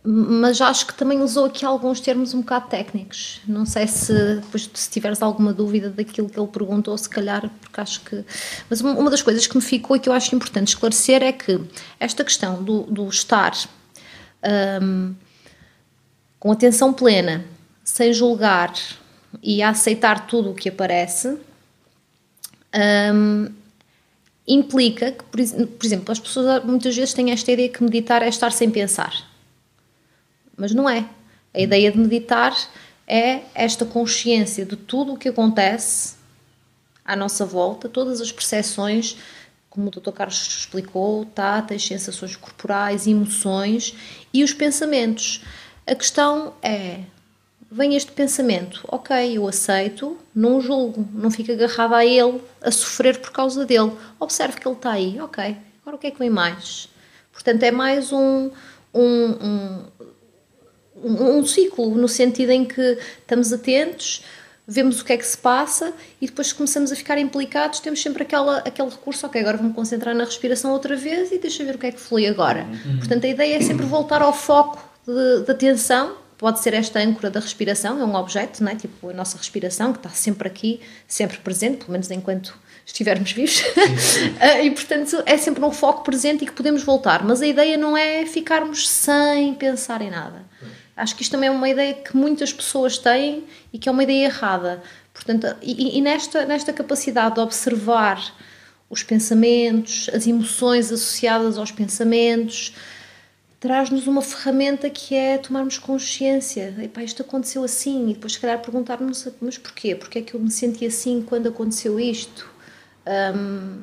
mas acho que também usou aqui alguns termos um bocado técnicos. Não sei se depois se tiveres alguma dúvida daquilo que ele perguntou, se calhar, porque acho que. Mas uma das coisas que me ficou e que eu acho importante esclarecer é que esta questão do, do estar hum, com atenção plena, sem julgar e a aceitar tudo o que aparece, hum, implica que, por, ex- por exemplo, as pessoas muitas vezes têm esta ideia que meditar é estar sem pensar. Mas não é. A ideia de meditar é esta consciência de tudo o que acontece à nossa volta, todas as percepções, como o Dr. Carlos explicou, táteis, sensações corporais, emoções e os pensamentos. A questão é: vem este pensamento, ok, eu aceito, não julgo, não fico agarrada a ele, a sofrer por causa dele. Observe que ele está aí, ok, agora o que é que vem mais? Portanto, é mais um, um, um, um, um ciclo, no sentido em que estamos atentos, vemos o que é que se passa e depois começamos a ficar implicados, temos sempre aquela, aquele recurso, ok, agora vou-me concentrar na respiração outra vez e deixa ver o que é que flui agora. Portanto, a ideia é sempre voltar ao foco de, de atenção, pode ser esta âncora da respiração, é um objeto, não é? tipo a nossa respiração, que está sempre aqui, sempre presente, pelo menos enquanto estivermos vivos, Ah, e portanto é sempre um foco presente e que podemos voltar, mas a ideia não é ficarmos sem pensar em nada. Acho que isto também é uma ideia que muitas pessoas têm e que é uma ideia errada. Portanto, e, e nesta, nesta capacidade de observar os pensamentos, as emoções associadas aos pensamentos, traz-nos uma ferramenta que é tomarmos consciência. Epá, isto aconteceu assim, e depois se calhar perguntarmos, mas porquê? Porquê é que eu me senti assim quando aconteceu isto? Hum,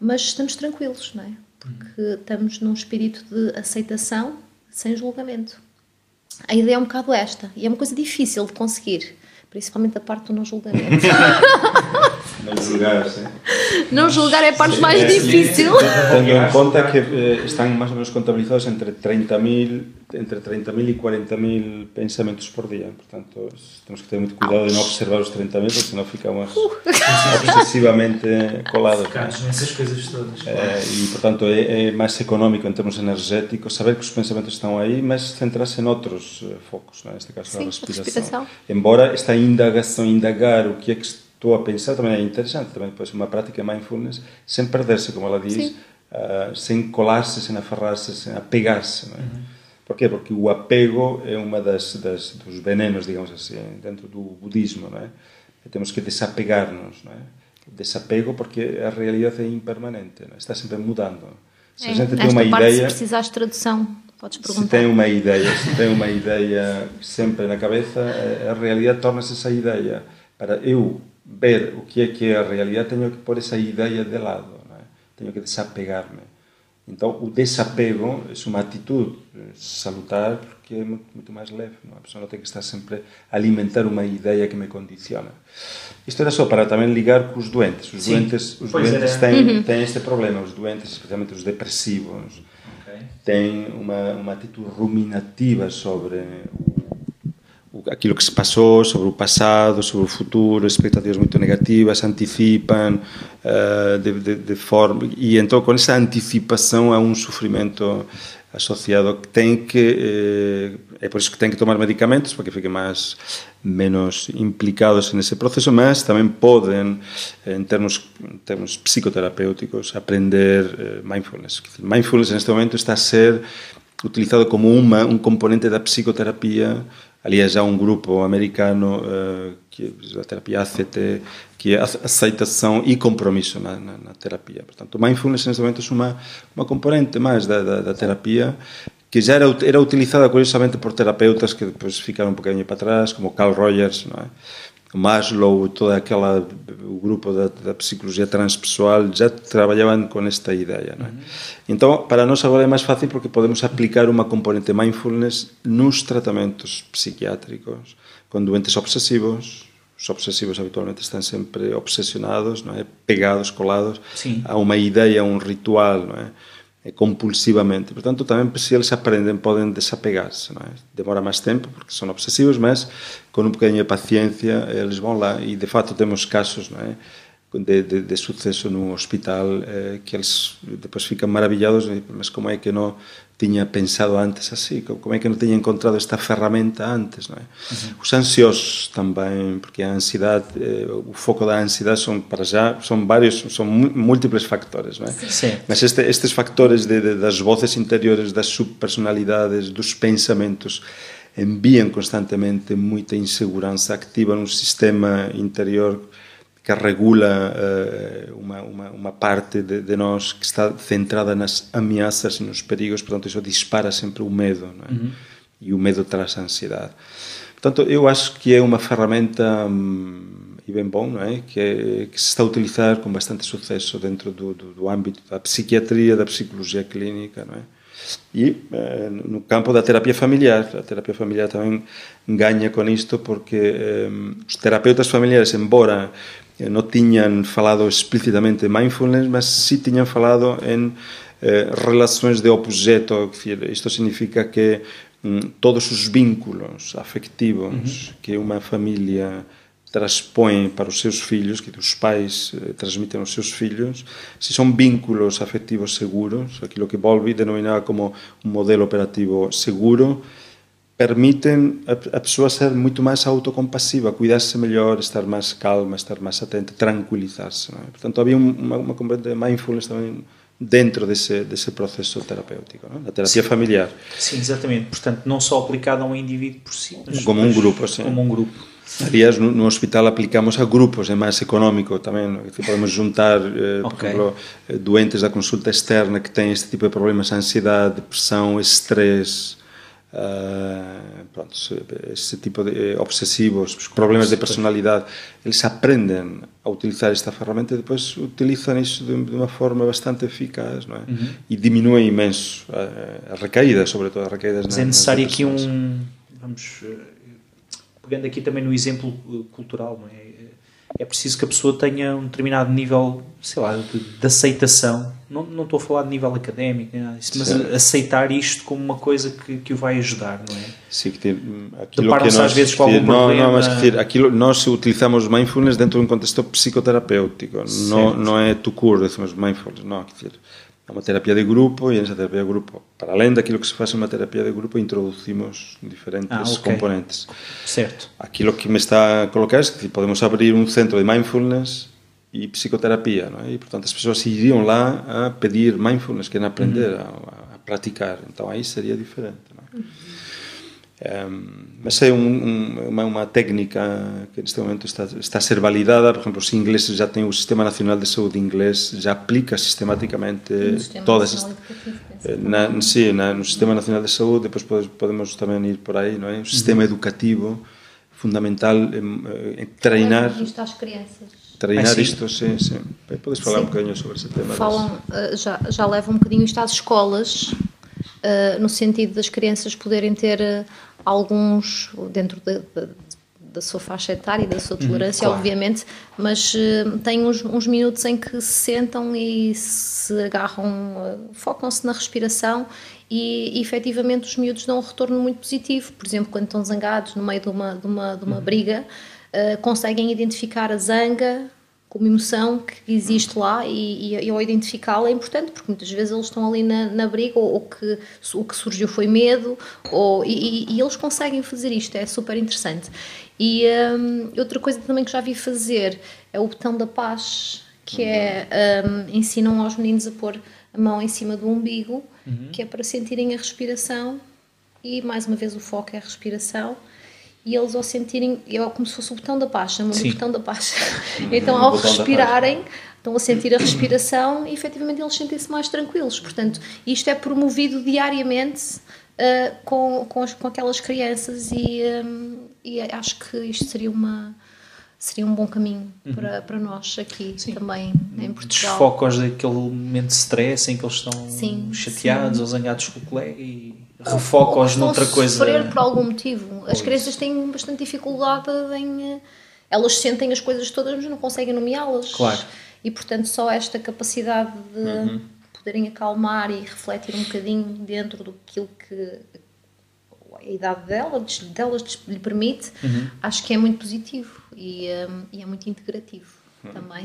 mas estamos tranquilos, não é? Porque estamos num espírito de aceitação sem julgamento. A ideia é um bocado esta, e é uma coisa difícil de conseguir, principalmente a parte do não julgamento. Não julgar, sim. não julgar é a parte mais É, difícil. Tendo en conta que eh, están máis ou menos contabilizados entre 30.000 entre 30.000 e 40.000 pensamentos por día. Portanto, temos que ter muito cuidado de non observar os 30.000, porque senão ficamos obsesivamente colados. não é? Focados nessas coisas todas. Eh, e, portanto, é, é máis económico en termos energéticos saber que os pensamentos están aí, mas centrarse en outros eh, focos, né? neste caso Sim, a a respiração. respiração. Embora esta indagação, indagar o que é que estou a pensar, também é interessante, também pode ser uma prática mindfulness, sem perder-se, como ela diz, Sim. ah, sem colar-se, sem aferrar-se, sem apegar-se. Não é? Por quê? Porque o apego é uma das, das dos venenos, digamos assim, dentro do budismo, não é? Que temos que desapegar-nos, não é? Desapego porque a realidade é impermanente, é? está sempre mudando. Se a É, gente tem uma parte, ideia, se precisares de tradução, podes se perguntar. tem uma ideia, se tem uma ideia sempre na cabeça, a realidade torna-se essa ideia. Para eu ver o que é que é a realidade, tenho que pôr essa ideia de lado, é? tenho que desapegar-me. Então, o desapego é uma atitude salutar porque é muito, muito mais leve. Não? A pessoa não tem que estar sempre a alimentar uma ideia que me condiciona. Isto era só para também ligar com os doentes. Os Sim, doentes, os doentes têm, têm este problema. Os doentes, especialmente os depressivos, Ok. têm uma, uma atitude ruminativa sobre o, aquilo que se passou, sobre o passado, sobre o futuro, expectativas muito negativas, antecipam eh, de, de, de forma e então com essa antecipação há um sofrimento associado que tem que eh, é por isso que tem que tomar medicamentos para que fiquem mais menos implicados nesse processo, mas também podem em termos em termos psicoterapêuticos aprender eh, mindfulness. Mindfulness neste momento está a ser utilizado como uma, um componente da psicoterapia. Aliás, há um grupo americano, eh, que é a terapia ACT, que é aceitação e compromisso na, na, na terapia. Portanto, mindfulness neste momento é uma, uma componente mais da, da, da terapia que já era, era utilizada curiosamente por terapeutas que depois ficaram um bocadinho para trás, como Carl Rogers, não é? Maslow, toda aquela o grupo da, da psicologia transpessoal já trabalhavam com esta ideia, é? Então, para nós agora é mais fácil porque podemos aplicar uma componente mindfulness nos tratamentos psiquiátricos com doentes obsessivos. Os obsessivos habitualmente estão sempre obsessionados, não é? Pegados, colados Sim. a uma ideia, a um ritual, não é? É compulsivamente. Portanto, também se eles aprendem, podem desapegar-se. É? Demora mais tempo, porque são obsessivos, mas com um bocadinho de paciência eles vão lá. E, de fato, temos casos é? de, de, de sucesso no hospital eh, que eles depois ficam maravilhados, mas como é que não tinha pensado antes assim? Como é que não tinha encontrado esta ferramenta antes? Não é? Os ansiosos também, porque a ansiedade, eh, o foco da ansiedade são, para já, são vários, são mu- múltiplos factores, não é? Mas este, estes factores de, de, das vozes interiores, das subpersonalidades, dos pensamentos, enviam constantemente muita insegurança, activam um sistema interior que regula eh, uma, uma, uma parte de, de nós que está centrada nas ameaças e nos perigos, portanto, isso dispara sempre o medo, é? E o medo traz a ansiedade. Portanto, eu acho que é uma ferramenta hum, e bem bom, não é? Que, é, que se está a utilizar com bastante sucesso dentro do, do, do âmbito da psiquiatria, da psicologia clínica, não é? E eh, no campo da terapia familiar, a terapia familiar também ganha com isto porque eh, os terapeutas familiares, embora Eh, non tiñan falado explicitamente mindfulness, mas sí tiñan falado en eh, relacións de objeto, isto significa que mm, todos os vínculos afectivos uh -huh. que unha familia transpõe para os seus fillos, que os pais eh, transmiten aos seus fillos, se son vínculos afectivos seguros, aquilo que Bowlby denominaba como un modelo operativo seguro, permitem a, pessoa ser muito mais autocompassiva, cuidar-se melhor, estar mais calma, estar mais atenta, tranquilizar-se. é? Portanto, havia um- uma, uma componente de mindfulness também dentro desse, desse processo terapêutico, é? da terapia familiar. Sim, exatamente. Portanto, não só aplicado a um indivíduo por si, mas Como um grupo, sim. Como um grupo. Aliás, no, no hospital aplicamos a grupos, é mais económico também. é? Que podemos juntar, eh, por Ok. exemplo, eh, doentes da consulta externa que têm este tipo de problemas, ansiedade, depressão, estresse, ah, pronto, se- esse tipo de eh, obsessivos, os problemas de personalidade, eles aprendem a utilizar esta ferramenta e depois utilizam isso de, de uma forma bastante eficaz, não é? E diminuem imenso as recaídas, sobretudo as recaídas Mas na- é necessário aqui um. Vamos. eh, Pegando aqui também no exemplo eh, cultural, não é? É preciso que a pessoa tenha um determinado nível, sei lá, de, de aceitação. Não, não estou a falar de nível académico, nada disso, mas Sim. aceitar isto como uma coisa que, que o vai ajudar, não é? Sim, que tem, aquilo que Deparam-se nós, às vezes com algum não, problema. Não, mas que dizer, aquilo, nós utilizamos mindfulness dentro de um contexto psicoterapêutico. Não, Certo. não é tu cura, decimos mindfulness, não. Quer dizer, é uma terapia de grupo e nessa terapia de grupo, para além daquilo que se faz em uma terapia de grupo, introduzimos diferentes Ah, ok. componentes. Certo. Aquilo que me está a colocar é que podemos abrir um centro de mindfulness e psicoterapia, não é? E, portanto, as pessoas iriam lá a pedir mindfulness, querem aprender a, a praticar. Então, aí seria diferente, não é? Em, mas é um, um, uma, uma técnica que neste momento está, está a ser validada. Por exemplo, os ingleses já têm o Sistema Nacional de Saúde inglês, já aplica sistematicamente todas estas. Penso. Eh, Na, sim, na, no Sistema Nacional de Saúde, depois pode- podemos também ir por aí, não é? O sistema educativo fundamental em, em treinar. Isto às crianças. treinar Ah, sim? isto, sim, sim. Podes falar Sim. um bocadinho sobre esse tema? falam, eh, já, já levam um bocadinho isto às escolas, eh, no sentido das crianças poderem ter alguns, dentro da, da, da sua faixa etária e da sua tolerância, claro. obviamente, mas eh, têm uns, uns minutos em que se sentam e se agarram, eh, focam-se na respiração e, e efetivamente os miúdos dão um retorno muito positivo. Por exemplo, quando estão zangados no meio de uma, de uma, de uma briga, eh, conseguem identificar a zanga como emoção que existe lá e, e, e ao identificá-la é importante porque muitas vezes eles estão ali na, na briga ou, ou que o que surgiu foi medo ou, e, e- eles conseguem fazer isto, é super interessante. E hum, outra coisa também que já vi fazer é o botão da paz, que é hum, ensinam aos meninos a pôr a mão em cima do umbigo, que é para sentirem a respiração e mais uma vez o foco é a respiração e eles ao sentirem, é como se fosse o botão da paz, Sim. de botão da paz. então ao respirarem, estão a sentir a respiração e efetivamente eles sentem-se mais tranquilos. Portanto, isto é promovido diariamente ah, com, com, as- com aquelas crianças e, hum, e acho que isto seria uma seria um bom caminho para, para nós aqui também em Portugal. Desfocos daquele momento de stress em que eles estão Sim, chateados sim. ou zangados com o colega e refocos Ou noutra coisa. sofrer por algum motivo. As crianças têm bastante dificuldade em. eh, Elas sentem as coisas todas, mas não conseguem nomeá-las. Claro. E portanto, só esta capacidade de Uhum. poderem acalmar e refletir um bocadinho dentro do que a idade dela, delas lhe permite, Uhum. acho que é muito positivo e, eh, e é muito integrativo. Também.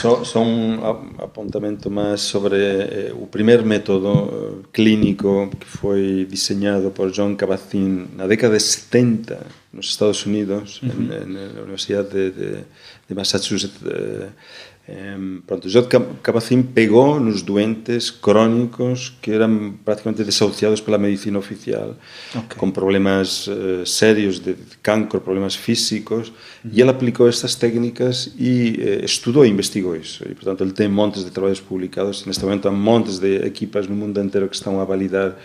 Só, só um a- apontamento mais sobre eh, o primeiro método eh, clínico que foi desenhado por John Kabat-Zinn na década de 70 nos Estados Unidos, en- en, la Universidad de, de- de Massachusetts. eh, pronto, John Ka- Kabat-Zinn pegou nos doentes crónicos que eran prácticamente desahuciados pela medicina oficial, Ok. con problemas eh, serios de cancro, problemas físicos, e ele aplicou estas técnicas e eh, estudou e investigou isso. E, portanto, ele tem montes de trabalhos publicados. Neste momento, há montes de equipas no mundo inteiro que estão a validar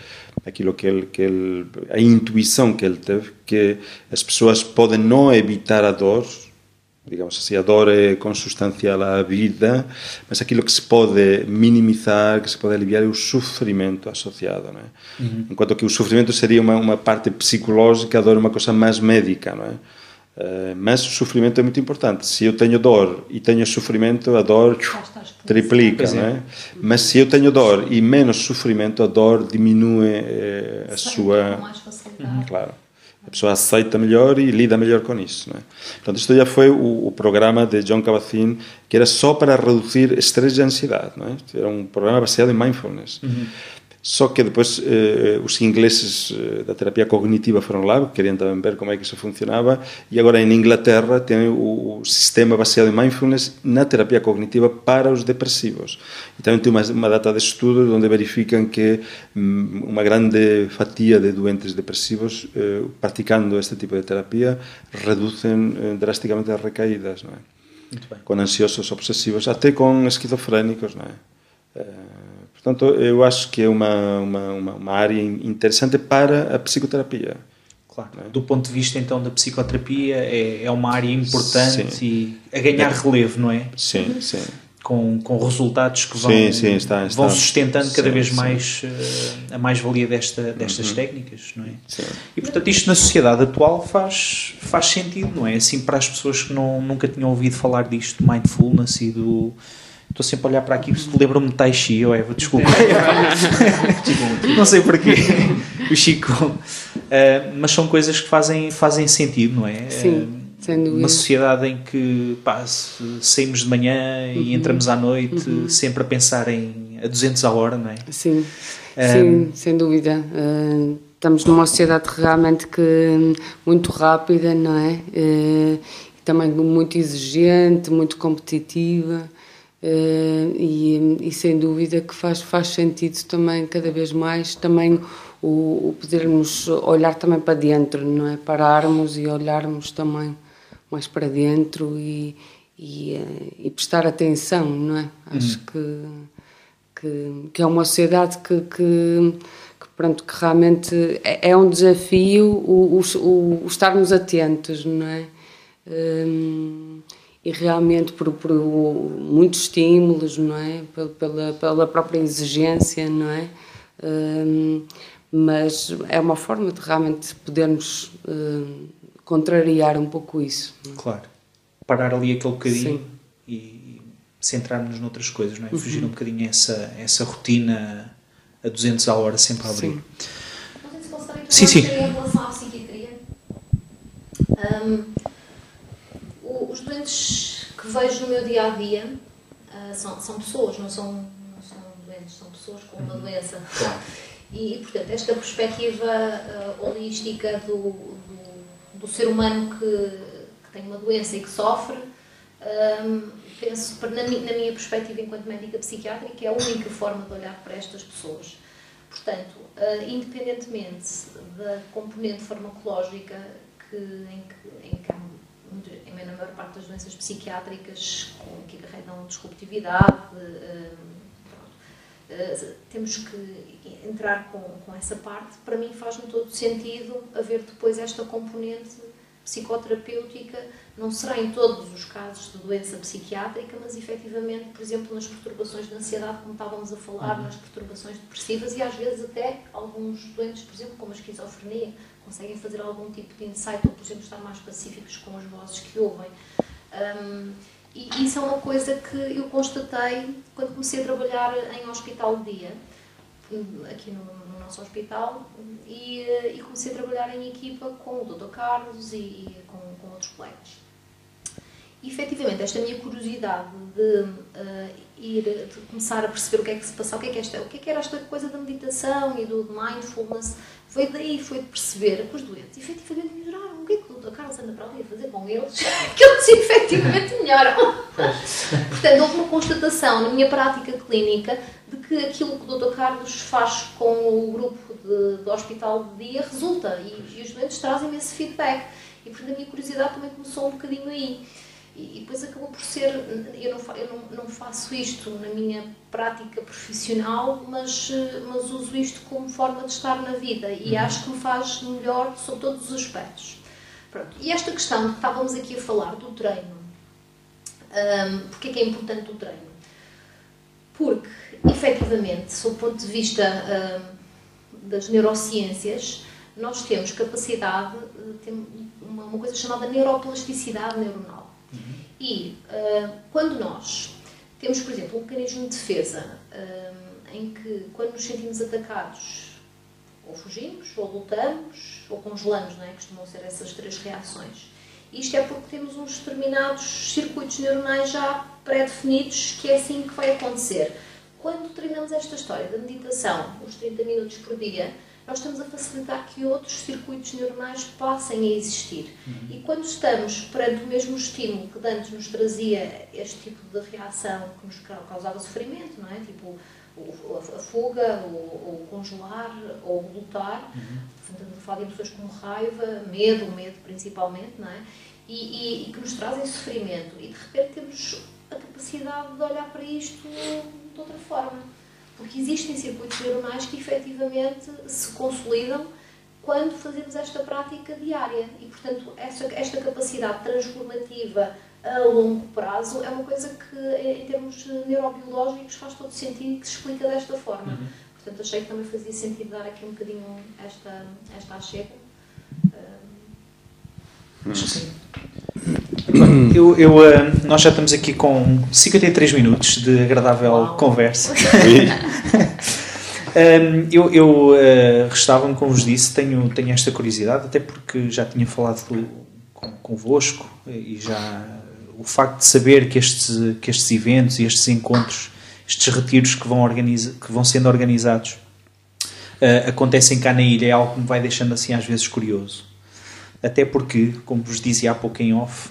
aquilo que ele, que ele, a intuição que ele teve, que as pessoas podem não evitar a dor, digamos assim, a dor é consustancial à vida, mas aquilo que se pode minimizar, que se pode aliviar é o sofrimento associado, é? Enquanto que o sofrimento seria uma, uma parte psicológica, a dor é uma coisa mais médica, não é? Eh, mas o sofrimento é muito importante. Se eu tenho dor e tenho sofrimento, a dor triplica, é. não é? Mas se eu tenho dor e menos sofrimento, a dor diminui eh, a Com sua mais facilidade. Claro. A pessoa aceita melhor e lida melhor com isso. Não é? Portanto, isto já foi o, o programa de John Kabat-Zinn, que era só para reduzir estresse e ansiedade. Não é? Era um programa baseado em mindfulness. Só que depois eh, os ingleses eh, da terapia cognitiva foron lá, querían tamén ver como é que se funcionaba, e agora en Inglaterra ten o, o sistema baseado en mindfulness na terapia cognitiva para os depresivos. E tamén ten unha, unha data de estudo onde verifican que mm, unha grande fatía de doentes depresivos eh, practicando este tipo de terapia reducen eh, drásticamente as recaídas, non é? Con ansiosos obsesivos, até con esquizofrénicos, non é? Eh, portanto, eu acho que é uma, uma, uma, uma área interessante para a psicoterapia. Claro. Do ponto de vista então da psicoterapia, é, é uma área importante Sim. e a ganhar relevo, não é? Sim, sim. Com, com resultados que vão, Sim, sim, está- vão está. sustentando cada vez mais eh, a mais-valia desta, destas técnicas, não é? Sim. E portanto isto na sociedade atual faz, faz sentido, não é? Assim para as pessoas que não, nunca tinham ouvido falar disto, mindfulness e do... Estou sempre a olhar para aqui, lembro-me de Tai Chi, ou Eva, desculpa. não sei porquê. O Chico. Eh, mas são coisas que fazem, fazem sentido, não é? Sim, Eh, sem dúvida. uma sociedade em que pá, saímos de manhã Uhum. e entramos à noite sempre a pensar em a 200 a hora, não é? Sim, Ahm, sim, sem dúvida. Ah, estamos numa sociedade realmente que muito rápida, não é? Eh, e também muito exigente, muito competitiva. Eh, e, e sem dúvida que faz, faz sentido também cada vez mais também o, o podermos olhar também para dentro, não é? Pararmos e olharmos também mais para dentro e, e, eh, e prestar atenção, não é? Acho que que, que é uma sociedade que, que, que, pronto, que realmente é, é um desafio o, o, o- o estarmos atentos, não é? Hum, e realmente por, por muitos estímulos, não é? Pela, pela própria exigência, não é? Um, mas é uma forma de realmente podermos um, contrariar um pouco isso. É? Claro. Parar ali aquele bocadinho e, e centrarmos noutras coisas, não é? Uhum. Fugir um bocadinho essa, essa rotina a 200 a hora sempre a abrir. Sim, sim. Em relação à psiquiatria, um, doentes que vejo no meu dia a dia uh, são, são pessoas, não são, não são doentes, são pessoas com uma uhum. doença. Claro. E, e, portanto, esta perspectiva uh, holística do, do, do, ser humano que, que, tem uma doença e que sofre, um, penso, na, na minha perspectiva enquanto médica psiquiátrica, é a única forma de olhar para estas pessoas. Portanto, uh, independentemente da componente farmacológica que, em, que, em na maior parte das doenças psiquiátricas com, que carregam disruptividade, uh, temos que entrar com, com essa parte. Para mim faz-me todo sentido haver depois esta componente psicoterapêutica não será em todos os casos de doença psiquiátrica, mas efetivamente, por exemplo, nas perturbações de ansiedade, como estávamos a falar, uhum. nas perturbações depressivas e às vezes até alguns doentes, por exemplo, como a esquizofrenia, conseguem fazer algum tipo de insight ou, por exemplo, estar mais pacíficos com as vozes que ouvem. Um, e isso é uma coisa que eu constatei quando comecei a trabalhar em hospital de dia, aqui no, no nosso hospital, e, e, comecei a trabalhar em equipa com o Dr. Carlos e, e com, com, outros colegas. Efetivamente, esta minha curiosidade de uh, ir, de começar a perceber o que é que se passava, o que é que, esta, o que, é que era esta coisa da meditação e do mindfulness, foi daí, foi de perceber que os doentes efetivamente melhoraram. O que é que o Dr. Carlos anda para ali a fazer com eles? que eles efetivamente melhoram. Portanto, houve uma constatação na minha prática clínica de que aquilo que o Dr. Carlos faz com o grupo de, do hospital de dia resulta e, e os doentes trazem esse feedback. E, portanto, a minha curiosidade também começou um bocadinho aí. E, depois acabou por ser, eu não, eu não, não faço isto na minha prática profissional, mas, mas uso isto como forma de estar na vida e uhum. acho que me faz melhor sobre todos os aspectos. Pronto. E esta questão que estávamos aqui a falar do treino, um, porque é que é importante o treino? Porque, efetivamente, sob o ponto de vista um, das neurociências, nós temos capacidade, de uma, uma coisa chamada neuroplasticidade neuronal. E uh, quando nós temos, por exemplo, um mecanismo de defesa uh, em que, quando nos sentimos atacados, ou fugimos, ou lutamos, ou congelamos, não é? costumam ser essas três reações. Isto é porque temos uns determinados circuitos neuronais já pré-definidos que é assim que vai acontecer. Quando treinamos esta história da meditação, uns 30 minutos por dia, nós estamos a facilitar que outros circuitos neuronais passem a existir. Uhum. E quando estamos perante o mesmo estímulo que antes nos trazia este tipo de reação que nos causava sofrimento, não é? Tipo a fuga, ou, congelar, ou lutar, uhum. estamos a falar de emoções como raiva, medo, medo principalmente, não é? E, e, e que nos trazem sofrimento. E de repente temos a capacidade de olhar para isto de outra forma porque existem circuitos neuronais que efetivamente se consolidam quando fazemos esta prática diária. E, portanto, esta, esta capacidade transformativa a longo prazo é uma coisa que, em termos neurobiológicos, faz todo sentido e que se explica desta forma. Uhum. Portanto, achei que também fazia sentido dar aqui um bocadinho esta, esta achega. Acho que sim. Eu, eu, uh, nós já estamos aqui com 53 minutos de agradável Uau. conversa. um, eu eu uh, restava-me, como vos disse, tenho, tenho esta curiosidade, até porque já tinha falado com, convosco e já o facto de saber que estes, que estes eventos e estes encontros, estes retiros que vão, organiza, que vão sendo organizados uh, acontecem cá na ilha é algo que me vai deixando assim às vezes curioso. Até porque, como vos dizia há pouco em off,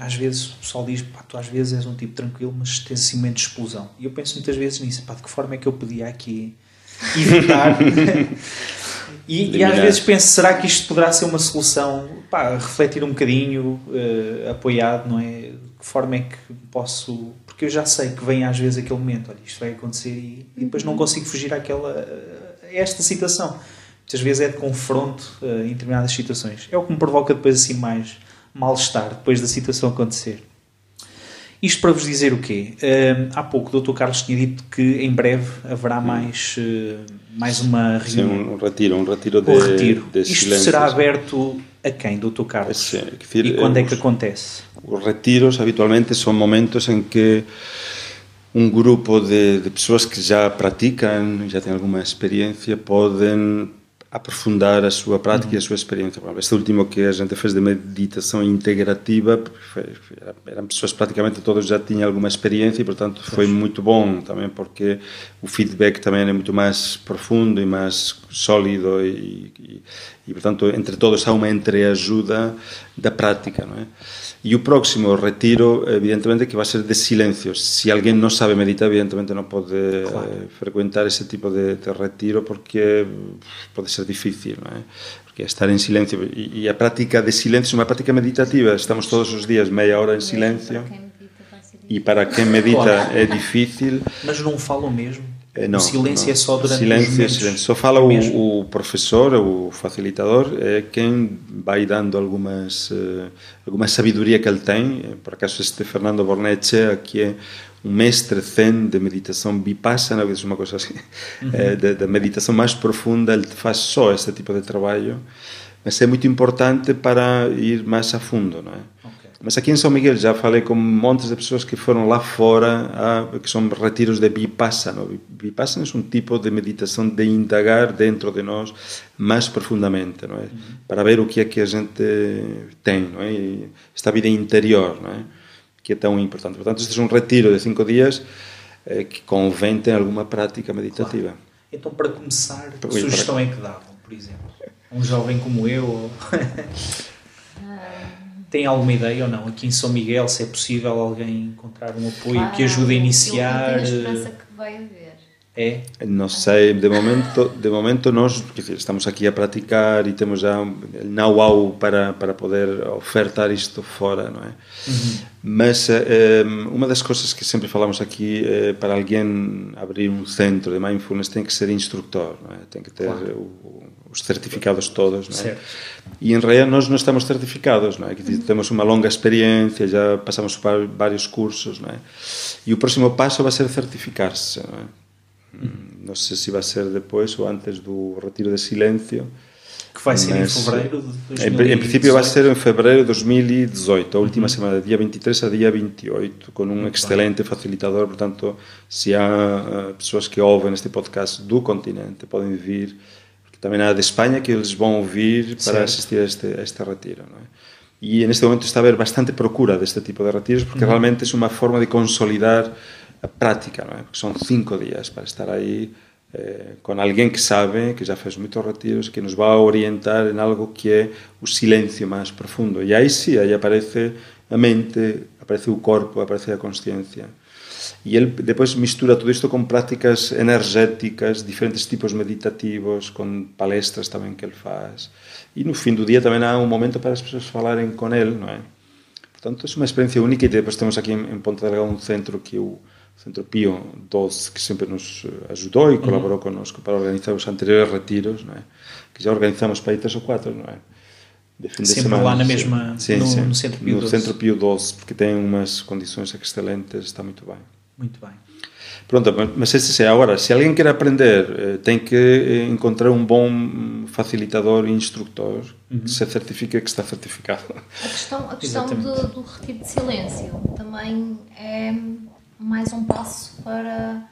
às vezes o pessoal diz, pá, tu às vezes és um tipo tranquilo, mas tens assim um momento de explosão. E eu penso muitas vezes nisso, pá, de que forma é que eu podia aqui evitar? e, e, às vezes penso, será que isto poderá ser uma solução? Pá, refletir um bocadinho, uh, apoiado, não é? De que forma é que posso... Porque eu já sei que vem às vezes aquele momento, olha, isto vai acontecer e, e depois não uhum. consigo fugir àquela, a esta situação muitas vezes é de confronto uh, em determinadas situações. É o que me provoca depois assim mais mal-estar depois da situação acontecer. Isto para vos dizer o quê? Uh, há pouco o Dr. Carlos tinha dito que em breve haverá mais, uh, mais uma reunião. Sim, um, retiro, um retiro de, um retiro. De Isto será aberto a quem, Dr. Carlos? Sim, decir, e quando é que acontece? Os retiros habitualmente são momentos em que um grupo de, de pessoas que já praticam, já têm alguma experiência, podem aprofundar a sua prática uhum. e a sua experiência. Este último que a gente fez de meditação integrativa, foi, eram pessoas praticamente todas já tinham alguma experiência e, portanto, foi muito bom também porque o feedback também é muito mais profundo e mais sólido e, e, e portanto, entre todos há uma entreajuda da prática, não é? E o próximo retiro, evidentemente, que vai ser de silêncios. Se alguém não sabe meditar, evidentemente pode claro. eh, frequentar esse tipo de, de, retiro porque pode ser difícil, não é? Porque é estar em silêncio. E, e, a prática de silêncio é uma prática meditativa. Estamos todos os dias meia hora em silêncio. E para quem medita é difícil. Mas não falam mesmo? Eh, não, o silêncio não. é só durante silêncio, os momentos. Silêncio. Só fala o, o, professor, o facilitador, é quem vai dando algumas uh, alguma sabedoria que ele tem. Por acaso este Fernando Bornetche, que é um mestre zen de meditação vipassana, que é uma coisa assim, uhum. é, de, meditação mais profunda, ele faz só esse tipo de trabalho, mas é muito importante para ir mais a fundo, não é? Mas aqui em São Miguel já falei com montes de pessoas que foram lá fora, a, que são retiros de Vipassana. Vipassana é um tipo de meditação de indagar dentro de nós mais profundamente, não é? Uhum. Para ver o que é que a gente tem, não é? E esta vida interior, não é? Que é tão importante. Portanto, este é um retiro de cinco dias eh, que convém ter alguma prática meditativa. Claro. Então, para começar, que sugestão é que davam, por exemplo? Um jovem como eu? Ou... Tem alguma ideia ou não? Aqui em São Miguel, se é possível alguém encontrar um apoio que ajude a iniciar? Eu tenho a esperança que vai haver. É. Non sei, de momento, de momento nós estamos aquí a practicar e temos já o know-how para, para poder ofertar isto fora, non é? Uhum. Mas eh, uma das coisas que sempre falamos aqui eh, para alguén abrir um centro de mindfulness tem que ser instructor, non é? Tem que ter claro. o, os certificados todos, non é? Certo. E en realidad nós non estamos certificados, non é? Que temos unha longa experiencia, já passamos por vários cursos, non é? E o próximo passo vai ser certificar-se, non é? Não sei se vai ser depois ou antes do retiro de silêncio. Que vai ser em fevereiro de 2018? Em, em princípio vai ser em fevereiro de 2018, a última uhum. semana, dia 23 a dia 28, com um Muito excelente bem. facilitador. Portanto, se há uh, pessoas que ouvem este podcast do continente, podem vir também há de Espanha que eles vão vir para certo. assistir a este, a este retiro. Não é? E neste momento está a haver bastante procura deste tipo de retiros porque uhum. realmente é uma forma de consolidar práctica, ¿no? é? Porque son cinco días para estar aí eh, con alguén que sabe, que já fez moitos retiros, que nos va a orientar en algo que é o silencio máis profundo. E aí sí, aí aparece a mente, aparece o corpo, aparece a consciencia. E ele depois mistura todo isto con prácticas energéticas, diferentes tipos meditativos, con palestras tamén que ele faz. E no fin do día tamén há un momento para as pessoas falaren con ele, ¿no? é? Portanto, é unha experiencia única e depois temos aquí en Ponta Delgada un centro que o Centro Pio 12, que sempre nos ajudou e colaborou uhum. connosco para organizar os anteriores retiros, não é? Que já organizamos para aí três ou quatro, não é? De fim sempre semana, lá na mesma, sim, no, sim. no Centro Pio 12. No Centro Pio 12, porque tem umas condições excelentes, está muito bem. Muito bem. Pronto, mas esse é agora, se alguém quer aprender, eh, tem que eh, encontrar um bom facilitador e instrutor uhum. que se certifique que está certificado. A questão, a questão do, do retiro de silêncio também é mais um passo para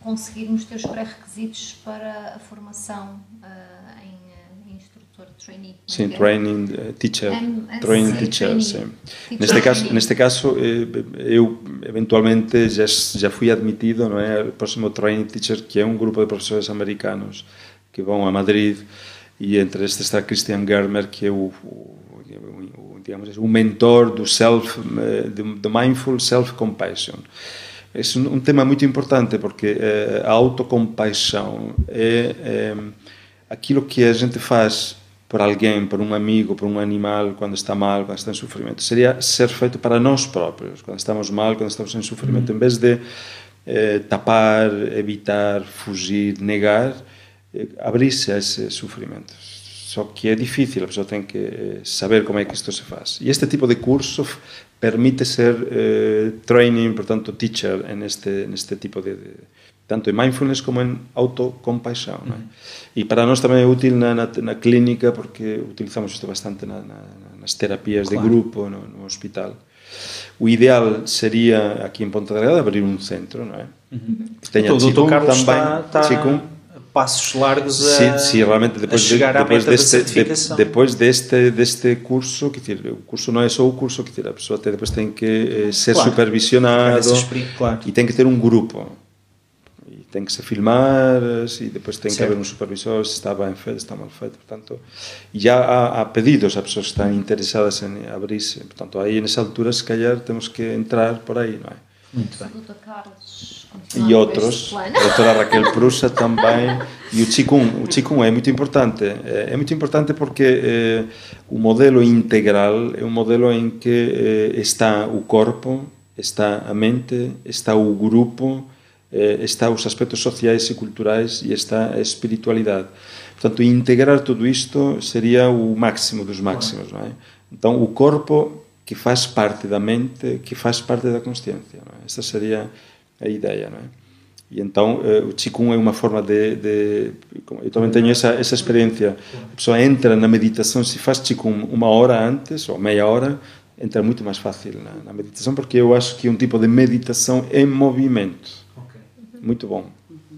conseguirmos ter os pré-requisitos para a formação uh, em, uh, instrutor trainee. Sim, training teacher, training teacher, sim. Neste caso, neste caso, eu eventualmente já já fui admitido, não é, o próximo training teacher que é um grupo de professores americanos que vão a Madrid e entre estes está Christian Germer que é o, o digamos o mentor do self do mindful self compassion é um tema muito importante porque eh, a autocompaixão é, é aquilo que a gente faz por alguém, por um amigo, por um animal, quando está mal, quando está em sofrimento. Seria ser feito para nós próprios, quando estamos mal, quando estamos em sofrimento, uhum. em vez de eh, tapar, evitar, fugir, negar, eh, abrir-se a esse sofrimento. Só que é difícil, a pessoa ten que eh, saber como é que isto se faz. E este tipo de curso permite ser eh, training, portanto, teacher en este, neste tipo de, de tanto en mindfulness como en autocompaixão. Uh -huh. E para nós tamén é útil na, na, na clínica, porque utilizamos isto bastante na, na, nas terapias claro. de grupo, no, no hospital. O ideal sería, aquí en Ponta Delgada, abrir un centro, non é? Uh -huh. Que teña Todo Chikung tamén. Está, está... Chikung passos largos a, sim, sim, realmente depois, de, depois deste, de, depois deste, deste curso, que dizer, o curso não é só o curso, que dizer, a pessoa até depois tem que eh, ser claro, supervisionado claro. e tem que ter um grupo e tem que se filmar e depois tem certo. que haver um supervisor se está bem feito, está mal feito, portanto e já há, há pedidos a pessoas que estão interessadas em abrir-se, portanto aí nessa altura se calhar temos que entrar por aí, não é? Muito bem. Carlos e ah, outros, a doutora Raquel Prusa tamén e o Qigong, o Qigong é moito importante é moito importante porque eh, o modelo integral é un modelo en que eh, está o corpo está a mente está o grupo eh, está os aspectos sociais e culturais e está a espiritualidade portanto, integrar tudo isto sería o máximo dos máximos non é? então o corpo que faz parte da mente que faz parte da consciência, non é? esta sería a ideia, não é? E então uh, o Qigong é uma forma de, de, eu também tenho essa essa experiência. A pessoa entra na meditação, se faz Qigong uma hora antes ou meia hora, entra muito mais fácil na, na meditação, porque eu acho que é um tipo de meditação em movimento. Okay. Muito bom.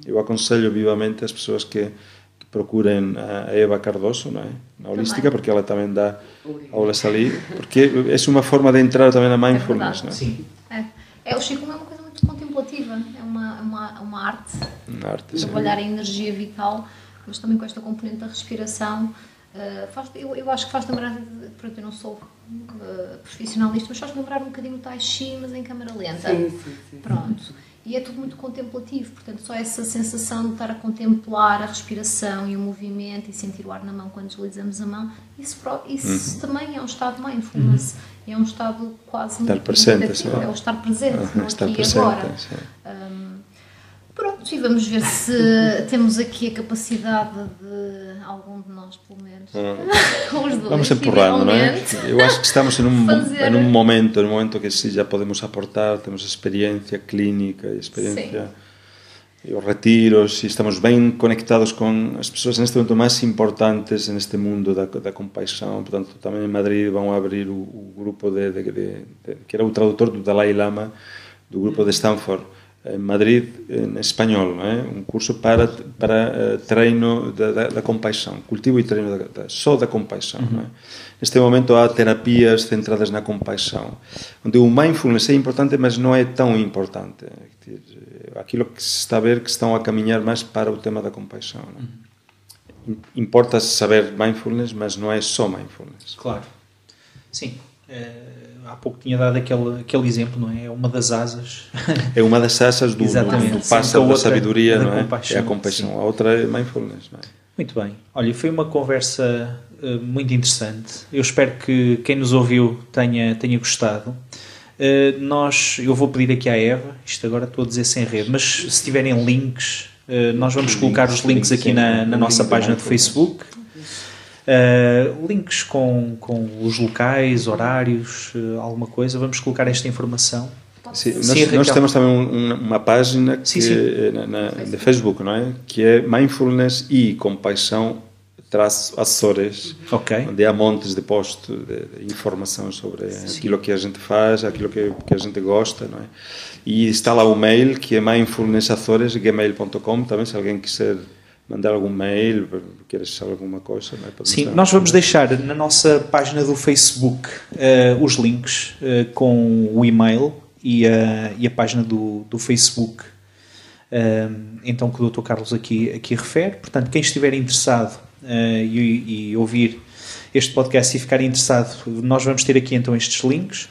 Eu aconselho vivamente as pessoas que, que procurem a Eva Cardoso, não é? na holística, porque ela também dá aulas ali, porque é uma forma de entrar também na mindfulness. É, não é? Sim. É, é o Qigong é uma contemplativa, é uma, uma, uma arte, uma arte trabalhar sim. a energia vital, mas também com esta componente da respiração. Uh, faz, eu, eu acho que faz lembrar, pronto, eu não sou uh, profissionalista, mas faz lembrar um bocadinho o Tai Chi, mas em câmara lenta. Sim, sim, sim. Pronto. E é tudo muito contemplativo, portanto, só essa sensação de estar a contemplar a respiração e o movimento e sentir o ar na mão quando deslizamos a mão, isso, isso uhum. também é um estado mindfulness. Uhum é um estado quase estar presente, é o estar presente, uhum, estar aqui presente, agora. Um, pronto, e vamos ver se temos aqui a capacidade de algum de nós, pelo menos, uhum. os dois, vamos empurrando, não é? Eu acho que estamos em um, fazer... em um momento, em um momento que sim, já podemos aportar, temos experiência clínica, experiência sim e os retiros e estamos bem conectados com as pessoas neste momento mais importantes neste mundo da, da compaixão. Portanto, também em Madrid vão abrir o, o grupo de, de, de, que era o tradutor do Dalai Lama do grupo de Stanford em Madrid em espanhol, não é? Um curso para para uh, treino da, da, da, compaixão, cultivo e treino da, da, só da compaixão, é? Neste momento há terapias centradas na compaixão, onde o mindfulness é importante, mas não é tão importante aquilo que se está a ver que estão a caminhar mais para o tema da compaixão. Uhum. Importa saber mindfulness, mas não é só mindfulness. Claro. Sim. É, há pouco tinha dado aquele, aquele exemplo, não é? É uma das asas. É uma das asas do, do, do pássaro da sabedoria, da não é? É a compaixão. Sim. A outra é mindfulness, não é? Muito bem. Olha, foi uma conversa uh, muito interessante. Eu espero que quem nos ouviu tenha, tenha gostado. Eh, nós, eu vou pedir aqui à Eva, isto agora estou a dizer sem rede, mas se tiverem links, uh, nós vamos colocar os links aqui na, na nossa página de Facebook. Uh, links com, com os locais, horários, alguma coisa, vamos colocar esta informação. Sim, nós, sim, nós, temos também um, uma página que sim, na, na, de Facebook, não é? Que é Mindfulness e Compaixão traço Açores, okay. onde há montes de posts de, de, informação sobre Sim. aquilo que a gente faz, aquilo que, que, a gente gosta, não é? E está lá o mail que é mindfulnessazores.gmail.com também, se alguém quiser mandar algum mail, queres saber alguma coisa. Não é? Sim, nós vamos deixar na nossa página do Facebook uh, os links uh, com o e-mail e a, e a página do, do Facebook. Uh, então que o Dr. Carlos aqui, aqui refere. Portanto, quem estiver interessado e, e, ouvir este podcast e ficar interessado, nós vamos ter aqui então estes links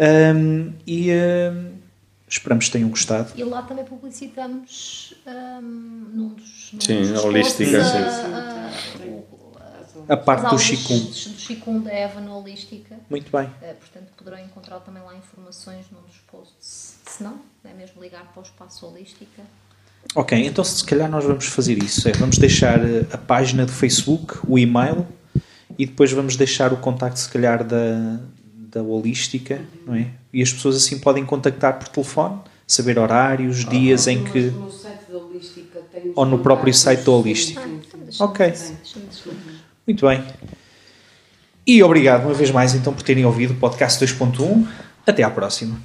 um, e esperamos que tenham gostado. E lá também publicitamos um, num dos. Num sim, dos holística, a, sim. A, a, parte do Chicum. Do Chicum da Eva no Holística. Muito bem. Uh, portanto, poderão encontrar também lá informações num dos posts. Se não, é mesmo ligar para o espaço Holística. Ok, então se calhar nós vamos fazer isso. É, vamos deixar eh, a página do Facebook, o e-mail e depois vamos deixar o contacto, se calhar, da, da Holística, não é? E as pessoas assim podem contactar por telefone, saber horários, dias em que. No site da Holística tem Ou no próprio site da Holística. Ok. Muito bem. E obrigado uma vez mais então por terem ouvido o podcast 2.1. Até à próxima.